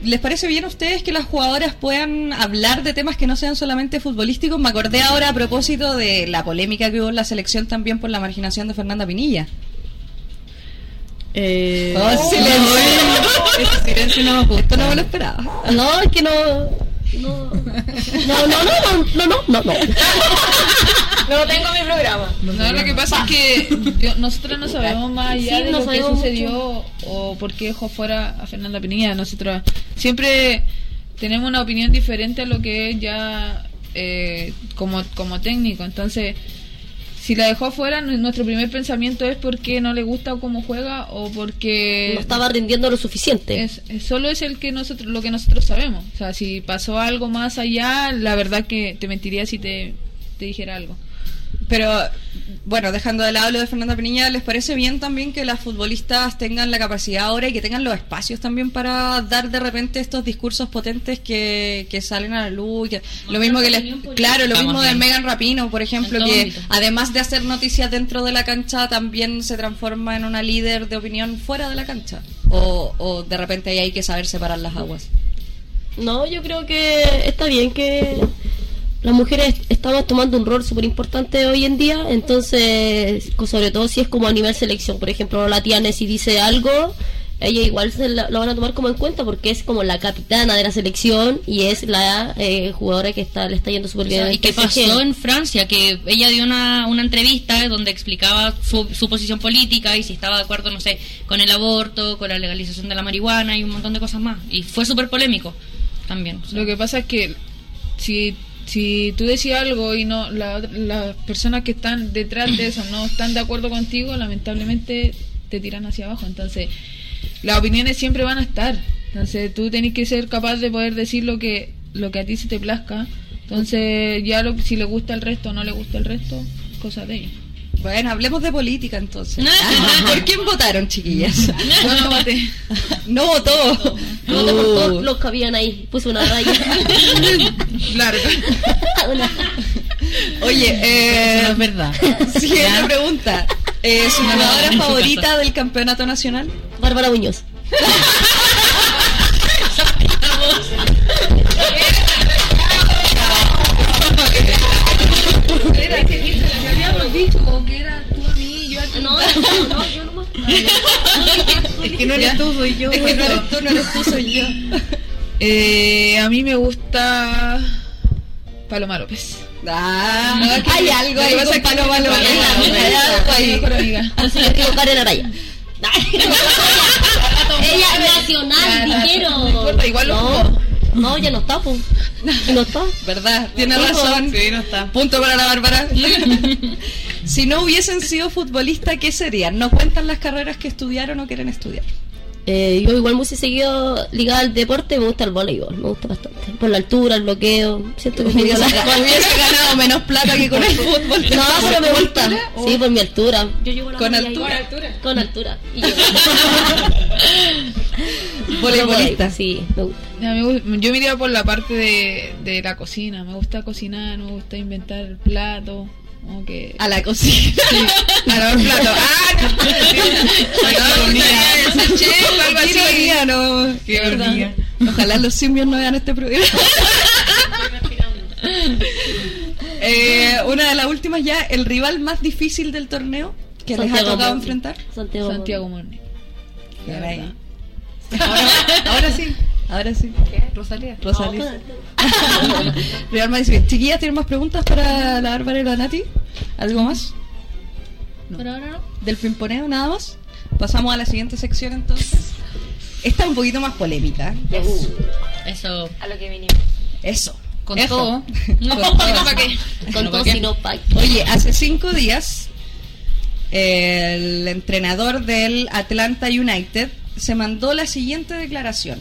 ¿les parece bien a ustedes que las jugadoras puedan hablar de temas que no sean solamente futbolísticos? Me acordé ahora a propósito de la polémica que hubo en la selección también por la marginación de Fernanda Pinilla. Eh, oh, silencio. No, silencio no me gustó, no me lo esperaba. No, es que no. No, no, no, no, no, no, no. no. No tengo mi programa. No, lo que pasa es que nosotros no sabemos más allá de lo que sucedió o por qué dejó fuera a Fernanda Pinilla. Nosotros siempre tenemos una opinión diferente a lo que es ya eh, como, como técnico. Entonces, si la dejó fuera, nu- nuestro primer pensamiento es porque no le gusta cómo juega o porque No estaba rindiendo lo suficiente. es, es- solo es el que nosotros lo que nosotros sabemos. O sea, si pasó algo más allá, la verdad que te mentiría si te, te dijera algo. Pero, bueno, dejando de lado lo de Fernanda Pinilla, ¿les parece bien también que las futbolistas tengan la capacidad ahora y que tengan los espacios también para dar de repente estos discursos potentes que, que salen a la luz? que- lo mismo que les, claro, lo Estamos mismo de. Megan Rapino, por ejemplo, que ámbito. además de hacer noticias dentro de la cancha, también se transforma en una líder de opinión fuera de la cancha. O, o de repente ahí hay que saber separar las aguas. No, yo creo que está bien que las mujeres estamos tomando un rol súper importante hoy en día, entonces, sobre todo si es como a nivel selección, por ejemplo, la tía si dice algo, ella igual se la- lo van a tomar como en cuenta porque es como la capitana de la selección y es la eh, jugadora que está le está yendo súper O bien. sea, en ¿Y qué PSG. pasó en Francia? Que ella dio una, una entrevista donde explicaba su, su posición política y si estaba de acuerdo, no sé, con el aborto, con la legalización de la marihuana y un montón de cosas más. Y fue súper polémico también. o sea. Lo que pasa es que si, si tú decías algo y no la- las personas que están detrás de eso no están de acuerdo contigo, lamentablemente te tiran hacia abajo. Entonces, las opiniones siempre van a estar. Entonces, tú tenés que ser capaz de poder decir lo que lo que a ti se te plazca. Entonces, ya lo, si le gusta el resto o no le gusta el resto, cosa de ellos. Bueno, hablemos de política entonces. ¿Por quién votaron, chiquillas? No voté. No votó. No te por todos Uh. los que habían ahí, puse una raya. Larga. Una- Oye, eh, no es verdad. siguiente pregunta. Eh, ¿Su jugadora en su favorita del campeonato nacional? Bárbara Muñoz. habíamos dicho que era tú a mí, yo a ti. No, no, no, yo no Es que no eres tú, soy yo. Es que no eres tú, no eres tú, soy yo. Eh, a mí me gusta Paloma López. Ah, que- hay algo ahí con es Paloma López. Hay algo es ahí. mejor amiga. Digo Karen Araya. Ella nacional, Ya, dijero. no importa, igual lo no, no, ya no está, pues. No está. ¿Verdad? Tiene razón. Sí, no está. Punto para la Bárbara. si no hubiesen sido futbolistas, ¿qué serían? ¿No cuentan las carreras que estudiaron o quieren estudiar? Eh, yo igual me hubiese seguido ligada al deporte, me gusta el voleibol, me gusta bastante. Por la altura, el bloqueo, siento que Hubiese, tengo la- hubiese ganado menos plata que con el fútbol. No, pero me ¿Por gusta. altura? Sí, por mi altura. Yo llego a la ¿Con altura? ahí. Con altura. Y yo- Voleibolista. Sí, me gusta. Me yo me iría por la parte de, de la cocina. Me gusta cocinar, me gusta inventar platos. Como que... A la cocina. A lavar platos. ¡Ah! No, no. Qué ironía, no. Qué ¿Verdad? ironía. Ojalá los simios no vean este programa. Eh, una de las últimas ya, el rival más difícil del torneo que les ha Santiago tocado Morning. enfrentar. Santiago. Santiago Caray. verdad. Ahora, ahora sí. Ahora sí. Rosalía. Rosalía. Real Madrid. Chiquillas, ¿tienen más preguntas para la Bárbara y la Nati? ¿Algo más? Por ahora no. ¿Del pimponeo nada más? Pasamos a la siguiente sección entonces. Esta es un poquito más polémica. Eso. A lo que vinimos. Eso. Con Eso. todo. No, Con todo. ¿para qué? Con No, todo ¿para qué? sino pa- Oye, hace cinco días el entrenador del Atlanta United se mandó la siguiente declaración.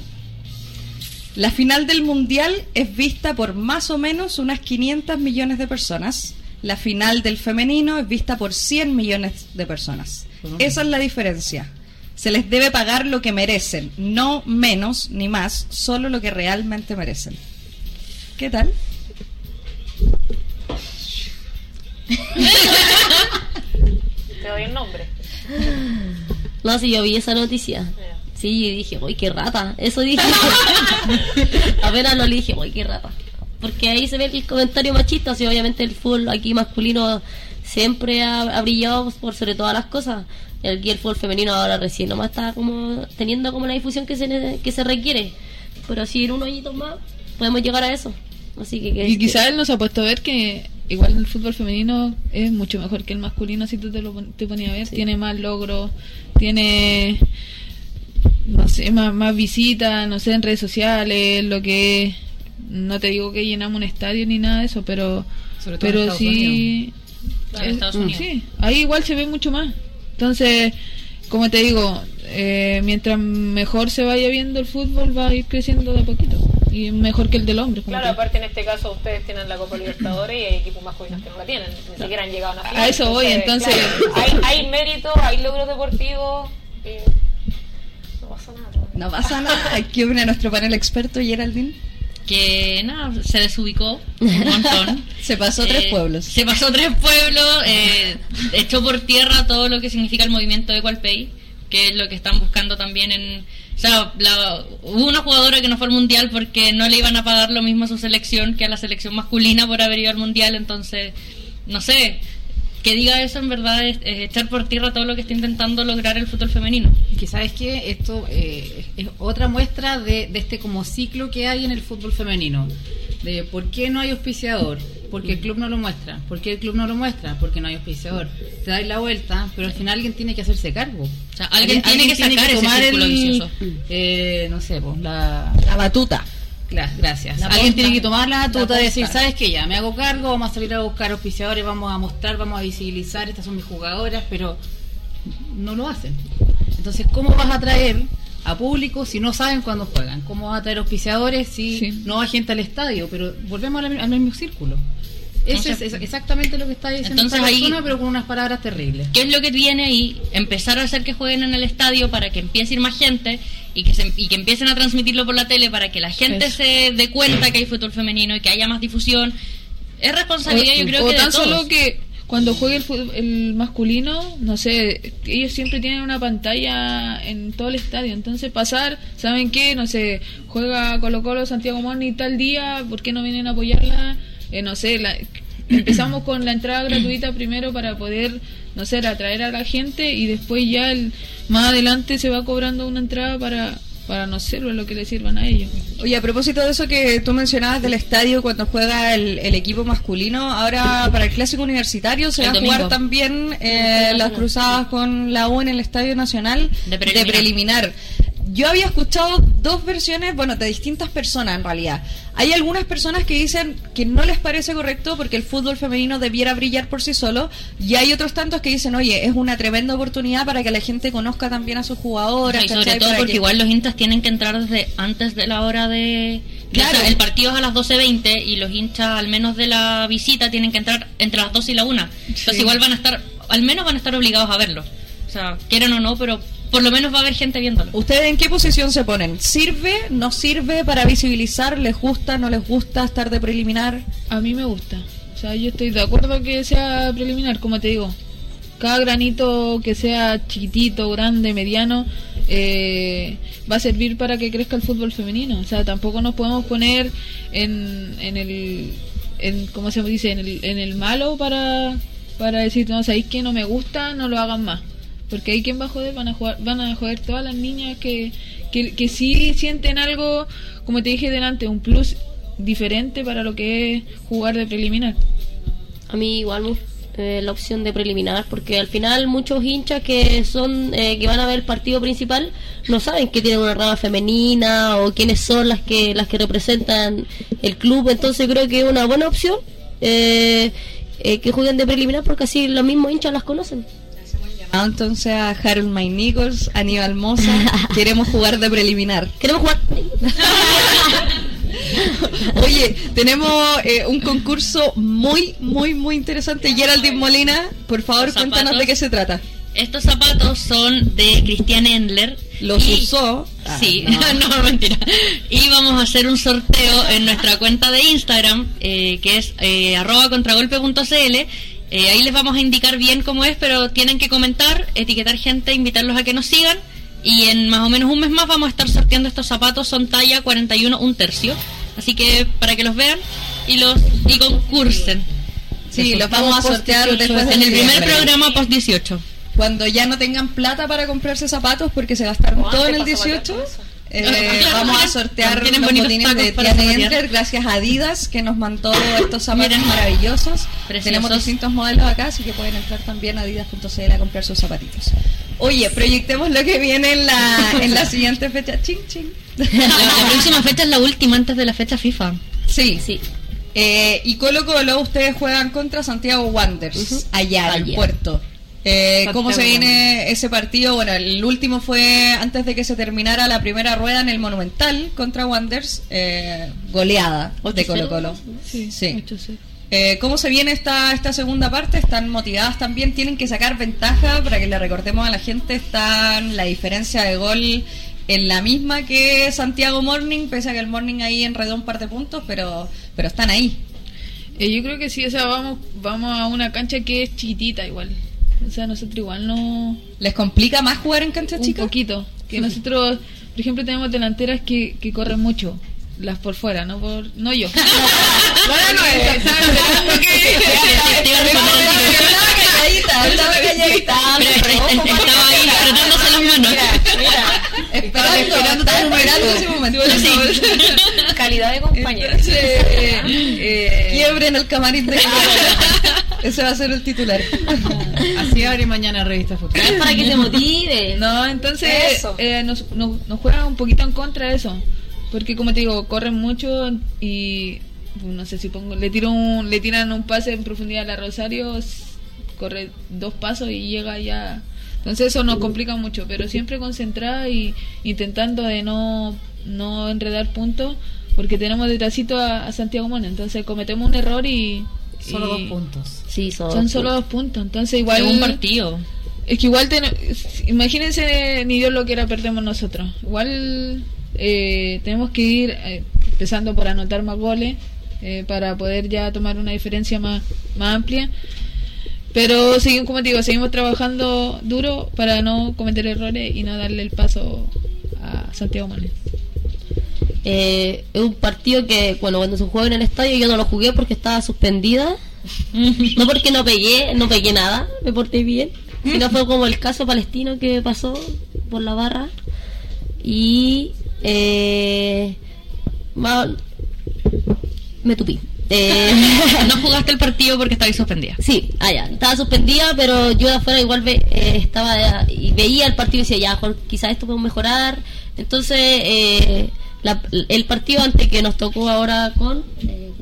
La final del Mundial es vista por más o menos unas 500 millones de personas. La final del femenino es vista por 100 millones de personas. Esa es la diferencia. Se les debe pagar lo que merecen, no menos ni más, solo lo que realmente merecen. ¿Qué tal? Te doy el nombre. No, si yo vi esa noticia. Sí, y dije, uy, qué rata. Eso dije. Apenas lo dije, uy, qué rata. Porque ahí se ve el comentario machista. Si obviamente el fútbol aquí masculino siempre ha, ha brillado por sobre todas las cosas. El, y el fútbol femenino ahora recién nomás está como teniendo como la difusión que se, que se requiere. Pero si en unos añitos más podemos llegar a eso. Así que... que- Y quizás él nos ha puesto a ver que igual el fútbol femenino es mucho mejor que el masculino si tú te lo te ponías a ver. Tiene más logros, tiene, no sé, más, más visitas, no sé, en redes sociales, lo que... No te digo que llenamos un estadio ni nada de eso, pero, Sobre todo en pero Estados sí... Claro, en es- Estados Unidos. Sí, ahí igual se ve mucho más. Entonces, como te digo, eh, mientras mejor se vaya viendo el fútbol, va a ir creciendo de a poquito. Y mejor que el del hombre. Claro, que- aparte en este caso ustedes tienen la Copa Libertadores y hay equipos masculinos que no la tienen, ni siquiera han llegado a una final. A eso voy, entonces- claro, hay, hay mérito, hay logros deportivos. eh. No pasa nada. ¿Qué opina nuestro panel experto, Geraldine? Que nada, se desubicó un montón. Se pasó tres Eh, pueblos. Se pasó tres pueblos, eh, echó por tierra todo lo que significa el movimiento de Pay, que es lo que están buscando también en... O sea, la- hubo una jugadora que no fue al mundial porque no le iban a pagar lo mismo a su selección que a la selección masculina por haber ido al mundial, entonces, no sé, que diga eso en verdad es, es echar por tierra todo lo que está intentando lograr el fútbol femenino. Que sabes que esto eh, es otra muestra de, de este como ciclo que hay en el fútbol femenino. De por qué no hay auspiciador, porque el club no lo muestra. ¿Por qué el club no lo muestra? Porque no hay auspiciador. Te dais la vuelta, pero al final alguien tiene que hacerse cargo. O sea, alguien tiene que sacar ese círculo vicioso. eh, no sé, pues la, La batuta. Gra- Gracias. La Alguien posta. tiene que tomar la batuta La de decir. ¿sabes qué? Ya, me hago cargo, vamos a salir a buscar auspiciadores, vamos a mostrar, vamos a visibilizar, estas son mis jugadoras, pero no lo hacen. Entonces, ¿cómo vas a traer a público si no saben cuándo juegan? ¿Cómo vas a traer auspiciadores si Sí. no va gente al estadio? Pero volvemos al, al mismo círculo. Ese Entonces- es, es exactamente lo que está diciendo Entonces esta ahí- persona, pero con unas palabras terribles. ¿Qué es lo que viene ahí? Empezar a hacer que jueguen en el estadio para que empiece a ir más gente y que, se- y que empiecen a transmitirlo por la tele para que la gente Eso. se dé cuenta que hay fútbol femenino y que haya más difusión. Es responsabilidad, yo creo o que tan todos. solo que cuando juegue el, el masculino, no sé, ellos siempre tienen una pantalla en todo el estadio, entonces pasar, ¿saben qué? No sé, juega Colo Colo Santiago Moni tal día, ¿por qué no vienen a apoyarla? Eh, no sé, la- empezamos con la entrada gratuita primero para poder, no sé, atraer a la gente y después ya el, más adelante se va cobrando una entrada para, para no sé, lo que le sirvan a ellos. Oye, a propósito de eso que tú mencionabas del estadio cuando juega el, el equipo masculino, ahora para el clásico universitario se El va a jugar también eh, las cruzadas con la U en el Estadio Nacional De preliminar. preliminar. Yo había escuchado dos versiones, bueno, de distintas personas en realidad. Hay algunas personas que dicen que no les parece correcto porque el fútbol femenino debiera brillar por sí solo, y hay otros tantos que dicen, oye, es una tremenda oportunidad para que la gente conozca también a sus jugadoras. No, y sobre todo porque que- igual los hinchas tienen que entrar desde antes de la hora de... Claro. o sea, el partido es a las 12.20 y los hinchas, al menos de la visita, tienen que entrar entre las 12 y la 1. Entonces igual van a estar, al menos van a estar obligados a verlo. O sea, quieran o no, pero por lo menos va a haber gente viéndolo. ¿Ustedes en qué posición se ponen? ¿Sirve? ¿No sirve para visibilizar? ¿Les gusta? ¿No les gusta estar de preliminar? A mí me gusta. O sea, yo estoy de acuerdo que sea preliminar, como te digo. Cada granito que sea chiquitito, grande, mediano, eh, va a servir para que crezca el fútbol femenino. O sea, tampoco nos podemos poner en, en el, en, ¿cómo se dice? En el, en el malo para, para decir, no, sabéis que no me gusta, no lo hagan más. Porque ahí quien va a joder, van a jugar, van a joder todas las niñas que, que, que sí sienten algo, como te dije delante, un plus diferente para lo que es jugar de preliminar. A mí igual eh, la opción de preliminar, porque al final muchos hinchas que son eh, que van a ver el partido principal no saben que tienen una rama femenina o quiénes son las que las que representan el club, entonces creo que es una buena opción eh, eh, que jueguen de preliminar porque así los mismos hinchas las conocen. Entonces a Harold May Nichols, Aníbal Mosa, queremos jugar de preliminar. Queremos jugar. Oye, tenemos eh, un concurso muy, muy, muy interesante. Geraldine Molina, por favor, cuéntanos de qué se trata. Estos zapatos son de Christian Endler. Los y- usó. Ah, Sí, no. no. mentira. Y vamos a hacer un sorteo en nuestra cuenta de Instagram, eh, que es eh, arroba contragolpe.cl. Eh, ahí les vamos a indicar bien cómo es, pero tienen que comentar, etiquetar gente, invitarlos a que nos sigan. Y en más o menos un mes más vamos a estar sorteando estos zapatos, son talla 41, un tercio. Así que para que los vean y los y concursen. Sí, los vamos a sortear después En el primer programa post 18. Cuando ya no tengan plata para comprarse zapatos porque se gastaron todo en el pasaba 18, tanto eso. Eh, vamos a sortear los botines de Tiana. Enter gracias a Adidas que nos mandó estos zapatos Miren. maravillosos. Preciosos. Tenemos distintos modelos acá, así que pueden entrar también a adidas.cl a comprar sus zapatitos. Oye, proyectemos lo que viene en la, en la siguiente fecha. Ching, ching. La, la próxima fecha es la última antes de la fecha FIFA. Sí, Sí. Eh, y Colo Colo, ustedes juegan contra Santiago Wanderers, allá en el Allá. puerto. Eh, ¿Cómo se viene ese partido? Bueno, el último fue antes de que se terminara la primera rueda en el Monumental contra Wanderers, eh, goleada de 8-0. Colo Colo. Sí, Sí. 8-0. Eh, ¿Cómo se viene esta, esta segunda parte? ¿Están motivadas también? ¿Tienen que sacar ventaja? Para que le recordemos a la gente, están la diferencia de gol en la misma que Santiago Morning, pese a que el Morning ahí enredó un par de puntos, pero, pero están ahí. Eh, yo creo que sí, o sea, vamos, vamos a una cancha que es chiquitita igual. O sea, nosotros igual no... ¿Les complica más jugar en cancha Un chica? poquito. Que nosotros, por ejemplo, tenemos delanteras que, que corren mucho. Las por fuera, no por... No yo. No es. Estaba ahí frotándose las manos. Esperando, esperando ese momento. Calidad de eh, Quiebre en el camarín de. Ese va a ser el titular. Así abre mañana revista. Es para que se motive. No, entonces Eso. eh, nos, nos, nos juega un poquito en contra de eso. Porque como te digo, corren mucho y no sé si pongo, le tiro un, le tiran un pase en profundidad a la Rosario, corre dos pasos y llega ya. Entonces eso nos complica mucho, pero siempre concentrada y intentando de no, no enredar puntos, porque tenemos detrásito a, a Santiago Mona, entonces cometemos un error y... Solo y dos puntos. Sí, son, solo dos puntos, entonces igual... Según partido. Es que igual, ten- imagínense, ni Dios lo quiera, perdemos nosotros. Igual eh, tenemos que ir eh, empezando por anotar más goles eh, para poder ya tomar una diferencia más, más amplia. Pero seguimos, como te digo, seguimos trabajando duro para no cometer errores y no darle el paso a Santiago Manes. Eh, es un partido que, bueno, cuando se juega en el estadio yo no lo jugué porque estaba suspendida. No porque no pegué, no pegué nada, me porté bien. Sino fue como el caso palestino que pasó por la barra. Y eh, me tupí. Eh, No jugaste el partido porque estabais suspendida. Sí, ah, ya, estaba suspendida, pero yo de afuera igual ve- eh, estaba y veía el partido y decía, ya, quizás esto podemos mejorar. Entonces, eh, la- el partido antes que nos tocó ahora con eh,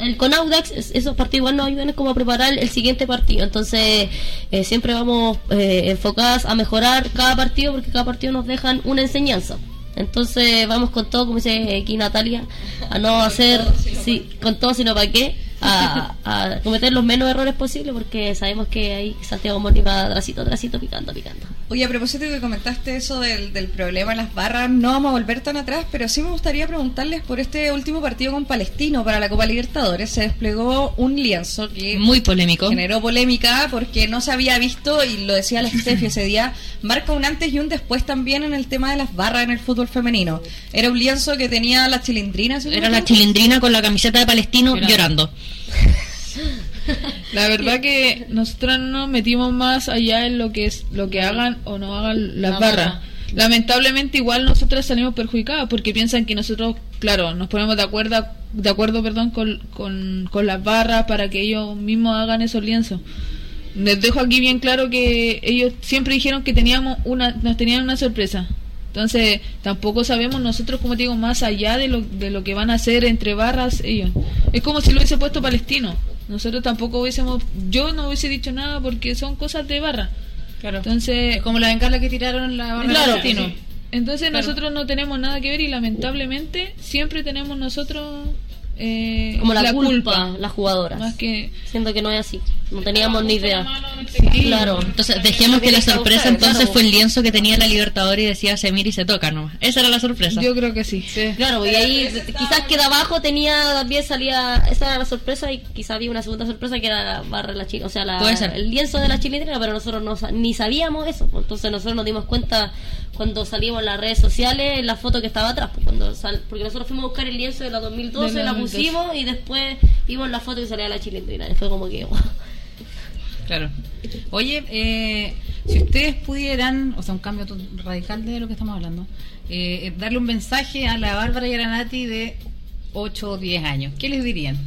el con Audax, es- esos partidos igual nos ayudan como a preparar el siguiente partido. Entonces, eh, siempre vamos eh, enfocadas a mejorar cada partido porque cada partido nos dejan una enseñanza. Entonces vamos con todo, como dice aquí Natalia, a no hacer, sí, con todo sino para qué, a, a cometer los menos errores posibles porque sabemos que ahí Santiago Moni va trasito, trasito, picando, picando. Oye, a propósito de que comentaste eso del, del problema en las barras, no vamos a volver tan atrás, pero sí me gustaría preguntarles por este último partido con Palestino para la Copa Libertadores. Se desplegó un lienzo que Muy polémico. generó polémica porque no se había visto, y lo decía la Steffi ese día, marca un antes y un después también en el tema de las barras en el fútbol femenino. Era un lienzo que tenía las chilindrinas. ¿sí? Era la chilindrina con la camiseta de Palestino llorando. La verdad que nosotros no nos metimos más allá en lo que es lo que hagan o no hagan las La barras. barra. lamentablemente igual nosotras salimos perjudicadas porque piensan que nosotros, claro, nos ponemos de acuerdo, de acuerdo perdón, con, con, con las barras para que ellos mismos hagan esos lienzos. Les dejo aquí bien claro que ellos siempre dijeron que teníamos una, nos tenían una sorpresa. Entonces, tampoco sabemos nosotros, como te digo, más allá de lo, de lo que van a hacer entre barras ellos. Es como si lo hubiese puesto palestino. Nosotros tampoco hubiésemos, yo no hubiese dicho nada porque son cosas de barra. Claro. Entonces, Como la bencarla que tiraron la barra Claro, sí. Entonces Claro. nosotros no tenemos nada que ver y lamentablemente siempre tenemos nosotros eh, Como la, culpa, las jugadoras. más que Siento que no es así. No teníamos ni idea. sí. Claro. Entonces, dejemos que la sorpresa entonces fue el lienzo que tenía la Libertadores y decía se mira y se toca nomás. Esa era la sorpresa. Yo creo que sí. Claro, y ahí quizás que de abajo tenía también salía, esa era la sorpresa y quizás había una segunda sorpresa que era la barra de la chile, o sea, la, Puede ser. el lienzo de la chilindrina, pero nosotros no, ni sabíamos eso, pues, entonces nosotros nos dimos cuenta cuando salimos en las redes sociales en la foto que estaba atrás, pues, cuando sal- porque nosotros fuimos a buscar el lienzo de la 2012, De la la 2012. pusimos y después vimos la foto que salía de la chilindrina, y fue como que... Claro. Oye, eh, si ustedes pudieran, o sea, un cambio radical de lo que estamos hablando, eh, darle un mensaje a la Bárbara y a la Nati de 8 o 10 años, ¿qué les dirían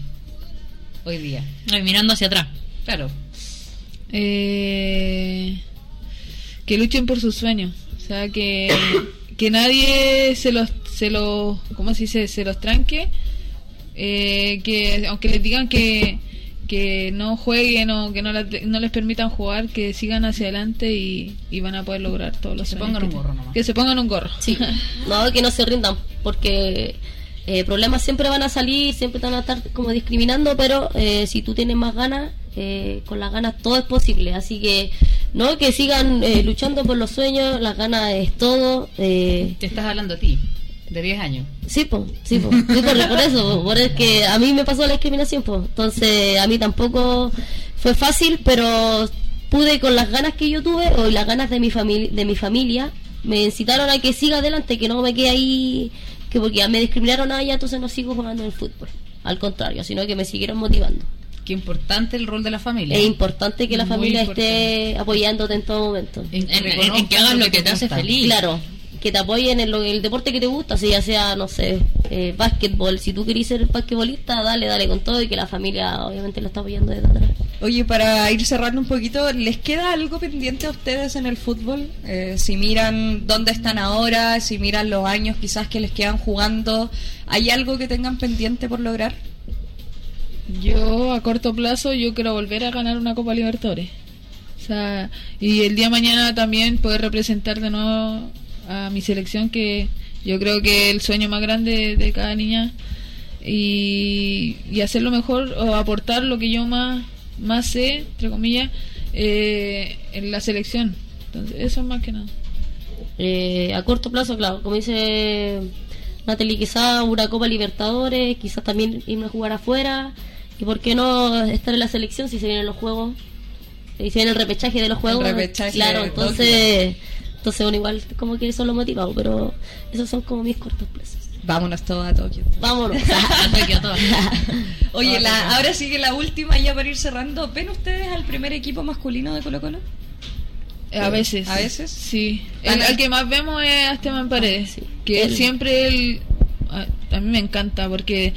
hoy día? Ay, mirando hacia atrás. Claro. Eh, que luchen por sus sueños. O sea, que, que nadie se los, se los, ¿cómo se dice? Se los tranque. Eh, que aunque les digan que, que no jueguen o que no, la- no les permitan jugar, que sigan hacia adelante y, y van a poder lograr todos los se sueños pongan que un gorro nomás. Que se pongan un gorro. Sí, no, que no se rindan, porque eh, problemas siempre van a salir, siempre te van a estar como discriminando, pero eh, si tú tienes más ganas, eh, con las ganas todo es posible. Así que, no, que sigan eh, luchando por los sueños, las ganas es todo. Eh, Te estás hablando a ti, de 10 años. Sí, pues, sí, po. Sí, por, por eso, po, por el que a mí me pasó la discriminación, pues. Entonces, a mí tampoco fue fácil, pero pude con las ganas que yo tuve o las ganas de mi familia, de mi familia, me incitaron a que siga adelante, que no me quede ahí, que porque ya me discriminaron allá, entonces no sigo jugando en el fútbol. Al contrario, sino que me siguieron motivando. Qué importante el rol de la familia. Es importante que la Muy familia importante. esté apoyándote en todo momento. En En, en- que hagas lo que te hace gusta. feliz. Claro, que te apoyen en lo- el deporte que te gusta, si ya sea, no sé, eh, básquetbol. Si tú querés ser basquetbolista, dale, dale con todo y que la familia obviamente lo está apoyando desde atrás. Oye, para ir cerrando un poquito, ¿les queda algo pendiente a ustedes en el fútbol? Eh, si miran dónde están ahora, si miran los años quizás que les quedan jugando, ¿hay algo que tengan pendiente por lograr? Yo a corto plazo yo quiero volver a ganar una Copa Libertadores. O sea, y el día de mañana también poder representar de nuevo a mi selección que yo creo que el sueño más grande de cada niña y, y hacer lo mejor o aportar lo que yo más más sé, entre comillas, eh, en la selección. Entonces, eso es más que nada. Eh, a corto plazo, claro, como dice Natalie, quizás una Copa Libertadores, quizás también irme a jugar afuera. ¿Y por qué no estar en la selección si se vienen los juegos? Y se viene el repechaje de los juegos. repechaje claro, entonces, entonces bueno, igual como que eso lo motivado, pero esos son como mis cortos plazos. Vámonos todos a Tokio. Vámonos. A Tokio, a todas. Oye, la, ahora sí que la última, ya para ir cerrando, ¿ven ustedes al primer equipo masculino de Colo Colo? A veces. ¿A veces? Sí. El, que más vemos es a Esteban Paredes. sí. Que Él. siempre él. A, a mí me encanta porque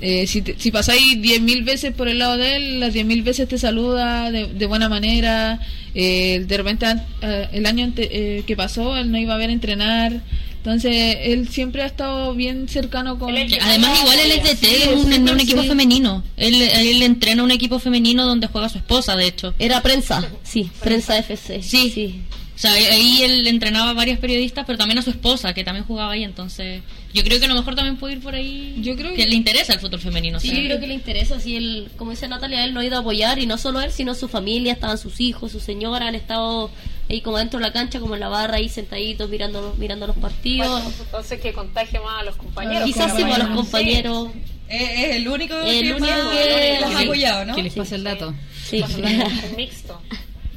eh, si, te- si pasáis 10.000 veces por el lado de él, las 10.000 veces te saluda de, de buena manera. Eh, de repente, eh, el año ante- eh, que pasó, él no iba a ver entrenar. Entonces, él siempre ha estado bien cercano con. Él es- Además, igual él es de Sí, de un, sí, un equipo sí. femenino. Él, él entrena un equipo femenino donde juega su esposa, de hecho. Era prensa, sí, prensa FC. Sí. sí. O sea, ahí él entrenaba a varios periodistas, pero también a su esposa, que también jugaba ahí. Entonces, yo creo que a lo mejor también puede ir por ahí. Yo creo que que- le interesa el fútbol femenino. Sí, o sea. yo creo que le interesa, si él, como dice Natalia, él no ha ido a apoyar, y no solo él, sino su familia, estaban sus hijos, su señora, han estado ahí como dentro de la cancha, como en la barra, ahí sentaditos mirando, mirando los partidos. Bueno, entonces que contagie más a los compañeros. Quizás sí, como a los compañeros. Es, es el único El que, único más- que- los ha apoyado, ¿no? Que les pase el dato. Sí. sí. El mixto.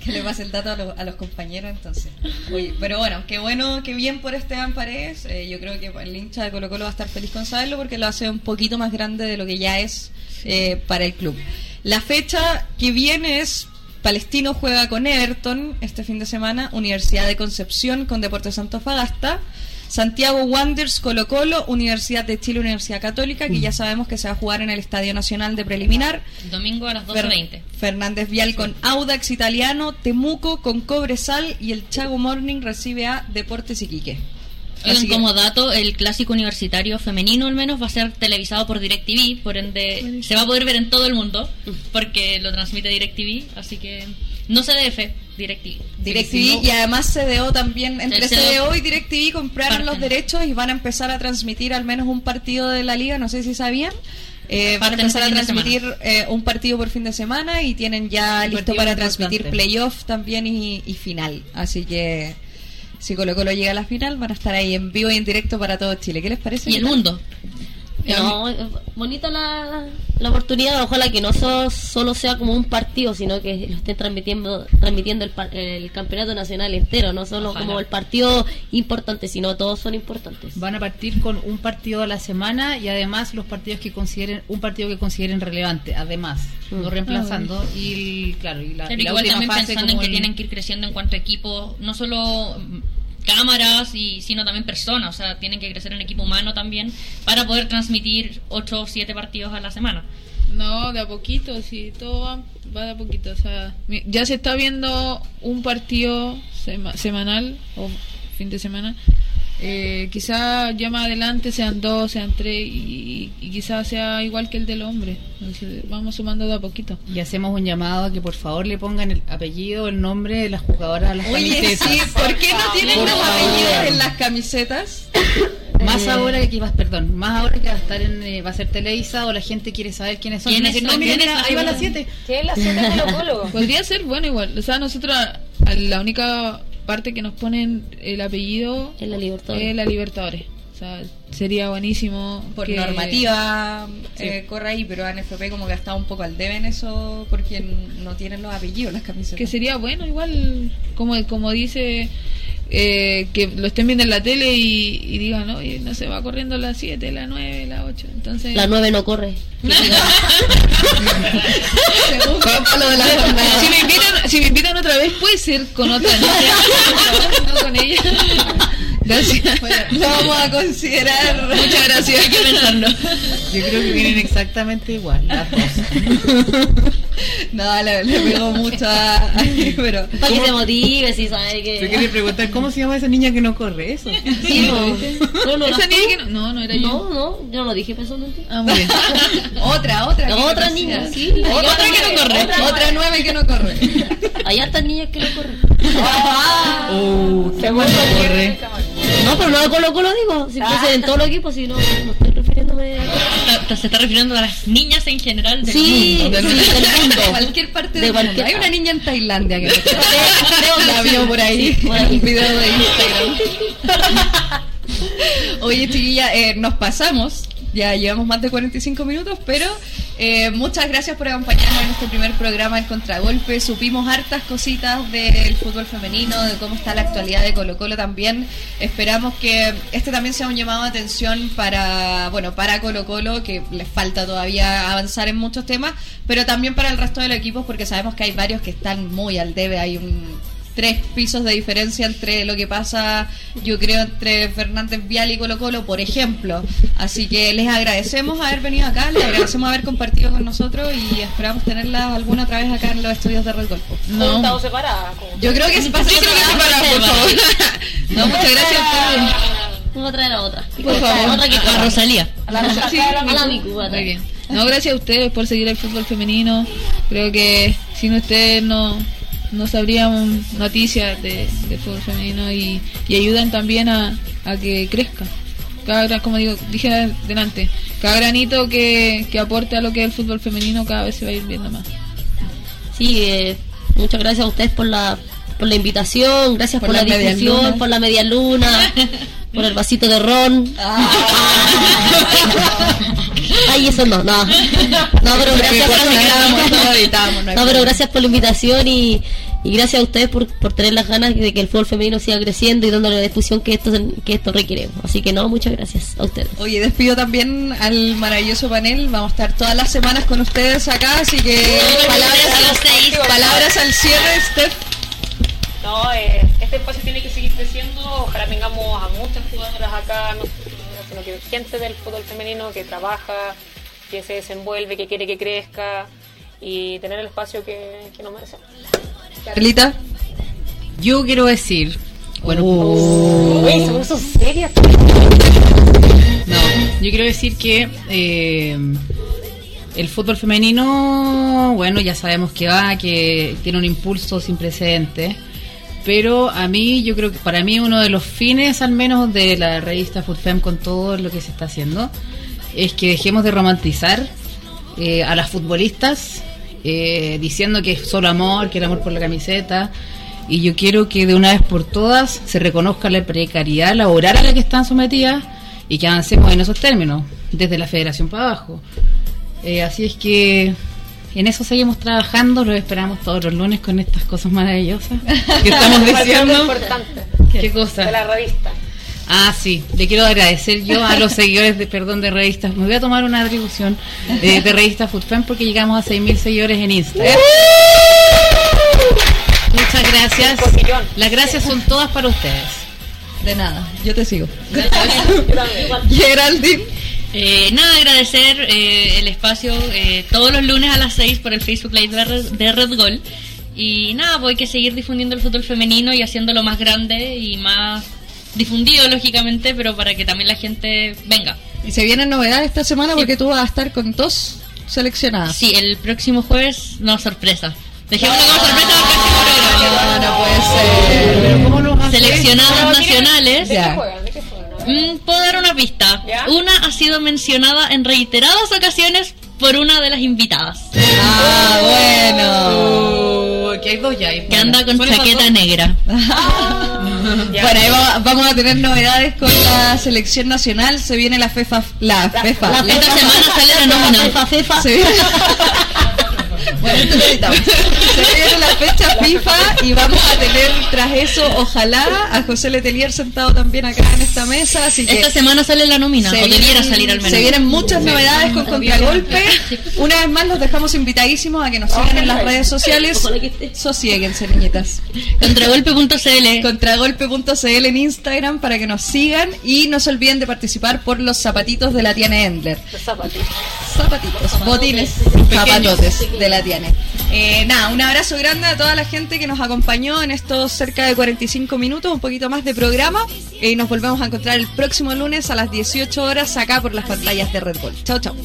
Que le pase el dato a, los- a los compañeros, entonces. Oye, pero bueno, qué bueno, qué bien por Esteban Paredes. Eh, yo creo que el hincha de Colo Colo va a estar feliz con saberlo porque lo hace un poquito más grande de lo que ya es eh, para el club. La fecha que viene es Palestino juega con Everton este fin de semana, Universidad de Concepción con Deportes Antofagasta, Santiago Wanderers Colo Colo, Universidad de Chile, Universidad Católica, que ya sabemos que se va a jugar en el Estadio Nacional de Preliminar. Domingo a las Fer- 12.20. Fernández Vial con Audax Italiano, Temuco con Cobresal y el Chago Morning recibe a Deportes Iquique. Oigan, como dato, el clásico universitario femenino al menos va a ser televisado por DirecTV, por ende se va a poder ver en todo el mundo, porque lo transmite DirecTV, así que no CDF, DirecTV. DirecTV y además CDO también, entre CDO CDO y DirecTV compraron los derechos y van a empezar a transmitir al menos un partido de la liga, no sé si sabían. Eh, van a Parten empezar a este transmitir eh, un partido por fin de semana y tienen ya Un listo para importante. transmitir playoff también y, y final. Así que si Colo Colo llega a la final van a estar ahí en vivo y en directo para todo Chile. ¿Qué les parece? Y el mundo. No, es bonita la, la oportunidad. Ojalá que no so- solo sea como un partido, sino que lo estén transmitiendo transmitiendo el, par- el campeonato nacional entero, no solo Ojalá. como el partido importante, sino todos son importantes. Van a partir con un partido a la semana y además los partidos que consideren, un partido que consideren relevante, además, no Mm. reemplazando. Y el- claro, y la, Claro, y la igual última también fase pensando en que el- tienen que ir creciendo en cuanto a equipo, no solo cámaras, y sino también personas, o sea, tienen que crecer en equipo humano también para poder transmitir 8 o 7 partidos a la semana. No, de a poquito, sí, todo va, de a poquito. O sea, ya se está viendo un partido sema- semanal o fin de semana. Eh, quizá ya más adelante sean dos, sean tres y, y quizá sea igual que el del hombre. Entonces, vamos sumando de a poquito. Y hacemos un llamado a que por favor le pongan el apellido, el nombre de las jugadoras a las Oye, camisetas. sí, ¿por qué no tienen los apellidos en las camisetas? Más Eh. ahora que vas, perdón, más ahora que va a estar en, eh, va a ser televisado, la gente quiere saber quiénes son. ¿Quiénes son? no, mira, ¿Quiénes son? ahí va las siete. ¿Qué es la siete de Colo Colo? Podría ser bueno igual. O sea, nosotros a- a la única parte que nos ponen el apellido En la Libertadores. es la Libertadores. O sea, sería buenísimo. Por que- normativa eh, corre ahí, pero ANFP como que ha estado un poco al debe en eso porque no tienen los apellidos las camisetas. Que sería bueno igual, como, como dice, eh, que lo estén viendo en la tele y, y digan, oye, no se va corriendo la 7, la 9, la 8. Entonces, La 9 no corre. Si me, invitan, si me invitan otra vez, puede ser con otra no con ella. Gracias. Bueno, lo vamos a considerar. Muchas gracias. Hay que pensarlo. Yo creo que vienen exactamente igual, las dos. No, le, le pegó mucho a. pero. Para que se motive, si sabe Se que. quiere preguntar, ¿cómo se llama esa niña que no corre? Eso. Sí, no. No, no, Esa niña tú. que no, no, no era yo. No, no, yo no lo dije pensando en ti. Ah, muy bien. Otra, otra. Otra no niña, sí. Otra, Otra que no corre. otra Otra nueve que no corre. Hay hartas niñas que no corren. Oh, pero no de Colo Colo digo. Si puede ser en todos los equipos, si no, no estoy refiriéndome a. Se está refiriendo a las niñas en general del Sí, mundo. sí, del mundo. De cualquier parte De del mundo. cualquier- Hay una niña en Tailandia que La vio por ahí. Sí. Un video de Instagram. Oye, chiquilla, eh, nos pasamos. Ya llevamos más de 45 minutos, pero eh, muchas gracias por acompañarnos en este primer programa del Contragolpe. Supimos hartas cositas del fútbol femenino, de cómo está la actualidad de Colo Colo también. Esperamos que este también sea un llamado de atención para, bueno, para Colo Colo, que les falta todavía avanzar en muchos temas, pero también para el resto de los equipos, porque sabemos que hay varios que están muy al debe. Hay un tres pisos de diferencia entre lo que pasa, yo creo, entre Fernández Vial y Colo Colo, por ejemplo. Así que les agradecemos haber venido acá, les agradecemos haber compartido con nosotros y esperamos tenerlas alguna otra vez acá en los estudios de Red Golfo. ¿Juntas o separadas? Yo creo que es para Yo creo que separadas, por favor. No, muchas gracias a ustedes. Voy a traer a otra. Por favor. Otra que A. Rosalía. A la Rosa- Sí. a la Miku. Muy bien. No, gracias a ustedes por seguir el fútbol femenino. Creo que sin ustedes no, no sabríamos noticias de, de fútbol femenino y, y ayudan también a, a que crezca. Cada gran, como digo, dije delante, cada granito que, que aporte a lo que es el fútbol femenino cada vez se va a ir viendo más. Sí, eh, muchas gracias a ustedes por la, por la invitación, gracias Por por, la medias difusión, por la media luna, por el vasito de ron. Ay, eso no, no. No, pero gracias por la editamos, no pero gracias por la invitación y, Y gracias a ustedes por, por tener las ganas de que el fútbol femenino siga creciendo y dándole la difusión que esto, que esto requiere. Así que no, muchas gracias a ustedes. Oye, despido también al maravilloso panel. Vamos a estar todas las semanas con ustedes acá, así que palabras, a los seis. palabras al cierre, Steph. No, eh, este espacio tiene que seguir creciendo. Ojalá tengamos a muchas jugadoras acá, no sino que gente del fútbol femenino que trabaja, que se desenvuelve, que quiere que crezca y tener el espacio que, que nos merecemos. Carlita. Yo quiero decir, bueno, seria. No, yo quiero decir que eh, el fútbol femenino, bueno, ya sabemos que va, que tiene un impulso sin precedentes, pero a mí, yo creo que para mí uno de los fines, al menos, de la revista FUTFEM con todo lo que se está haciendo, es que dejemos de romantizar eh, a las futbolistas eh, diciendo que es solo amor, que el amor por la camiseta. Y yo quiero que de una vez por todas se reconozca la precariedad laboral a la que están sometidas y que avancemos en esos términos, desde la federación para abajo. Eh, así es que en eso seguimos trabajando, lo esperamos todos los lunes con estas cosas maravillosas que estamos diciendo. ¿Qué cosa? de la revista. Ah, sí, le quiero agradecer yo a los seguidores de, perdón, de revistas. Me voy a tomar una atribución de, de revista Foodfan porque llegamos a 6.000 seguidores en Instagram. Muchas gracias. Las gracias son todas para ustedes. De nada, yo te sigo. Geraldine. Eh, nada, agradecer eh, el espacio eh, todos los lunes a las 6 por el Facebook Live de Red, de Red Gol. Y nada, pues hay que seguir difundiendo el fútbol femenino y haciéndolo más grande y más difundido, lógicamente, pero para que también la gente venga. Y se vienen novedades esta semana porque tú vas a estar con dos seleccionadas. Sí, el próximo jueves, no, sorpresa. Dejémoslo como sorpresa porque es No, no puede ser. Seleccionadas nacionales. ¿De qué juegan? ¿De qué juegan? Mm, Puedo dar una pista. ¿Ya? Una ha sido mencionada en reiteradas ocasiones por una de las invitadas. Ah, bueno. Oh, que hay dos ya. Que anda con chaqueta negra. Bueno, ahí va- vamos a tener novedades con la selección nacional. Se viene la FEFA. La FEFA. la Esta semana sale la nómina. Fefa, fefa. Se viene, bueno, editamos. Se viene la fecha FIFA y vamos a tener tras eso, ojalá, a José Letelier sentado también acá en esta mesa. Así que Esta semana sale la nómina, se o debiera vienen- salir al menos. Se vienen muchas novedades con Contragolpe. Una vez más los dejamos invitadísimos a que nos sigan en las redes sociales. Sosiéguense, niñitas. Contragolpe.cl. Contragolpe.cl en Instagram para que nos sigan y no se olviden de participar por los zapatitos de la Tiene Endler. Los zapatitos. Zapatitos, botines, zapatotes de la Tiene. Eh, nada, un abrazo grande a toda la gente que nos acompañó en estos cerca de 45 minutos, un poquito más de programa. Y nos volvemos a encontrar el próximo lunes a las 18 horas acá por las pantallas de Red Bull. Chao, chao.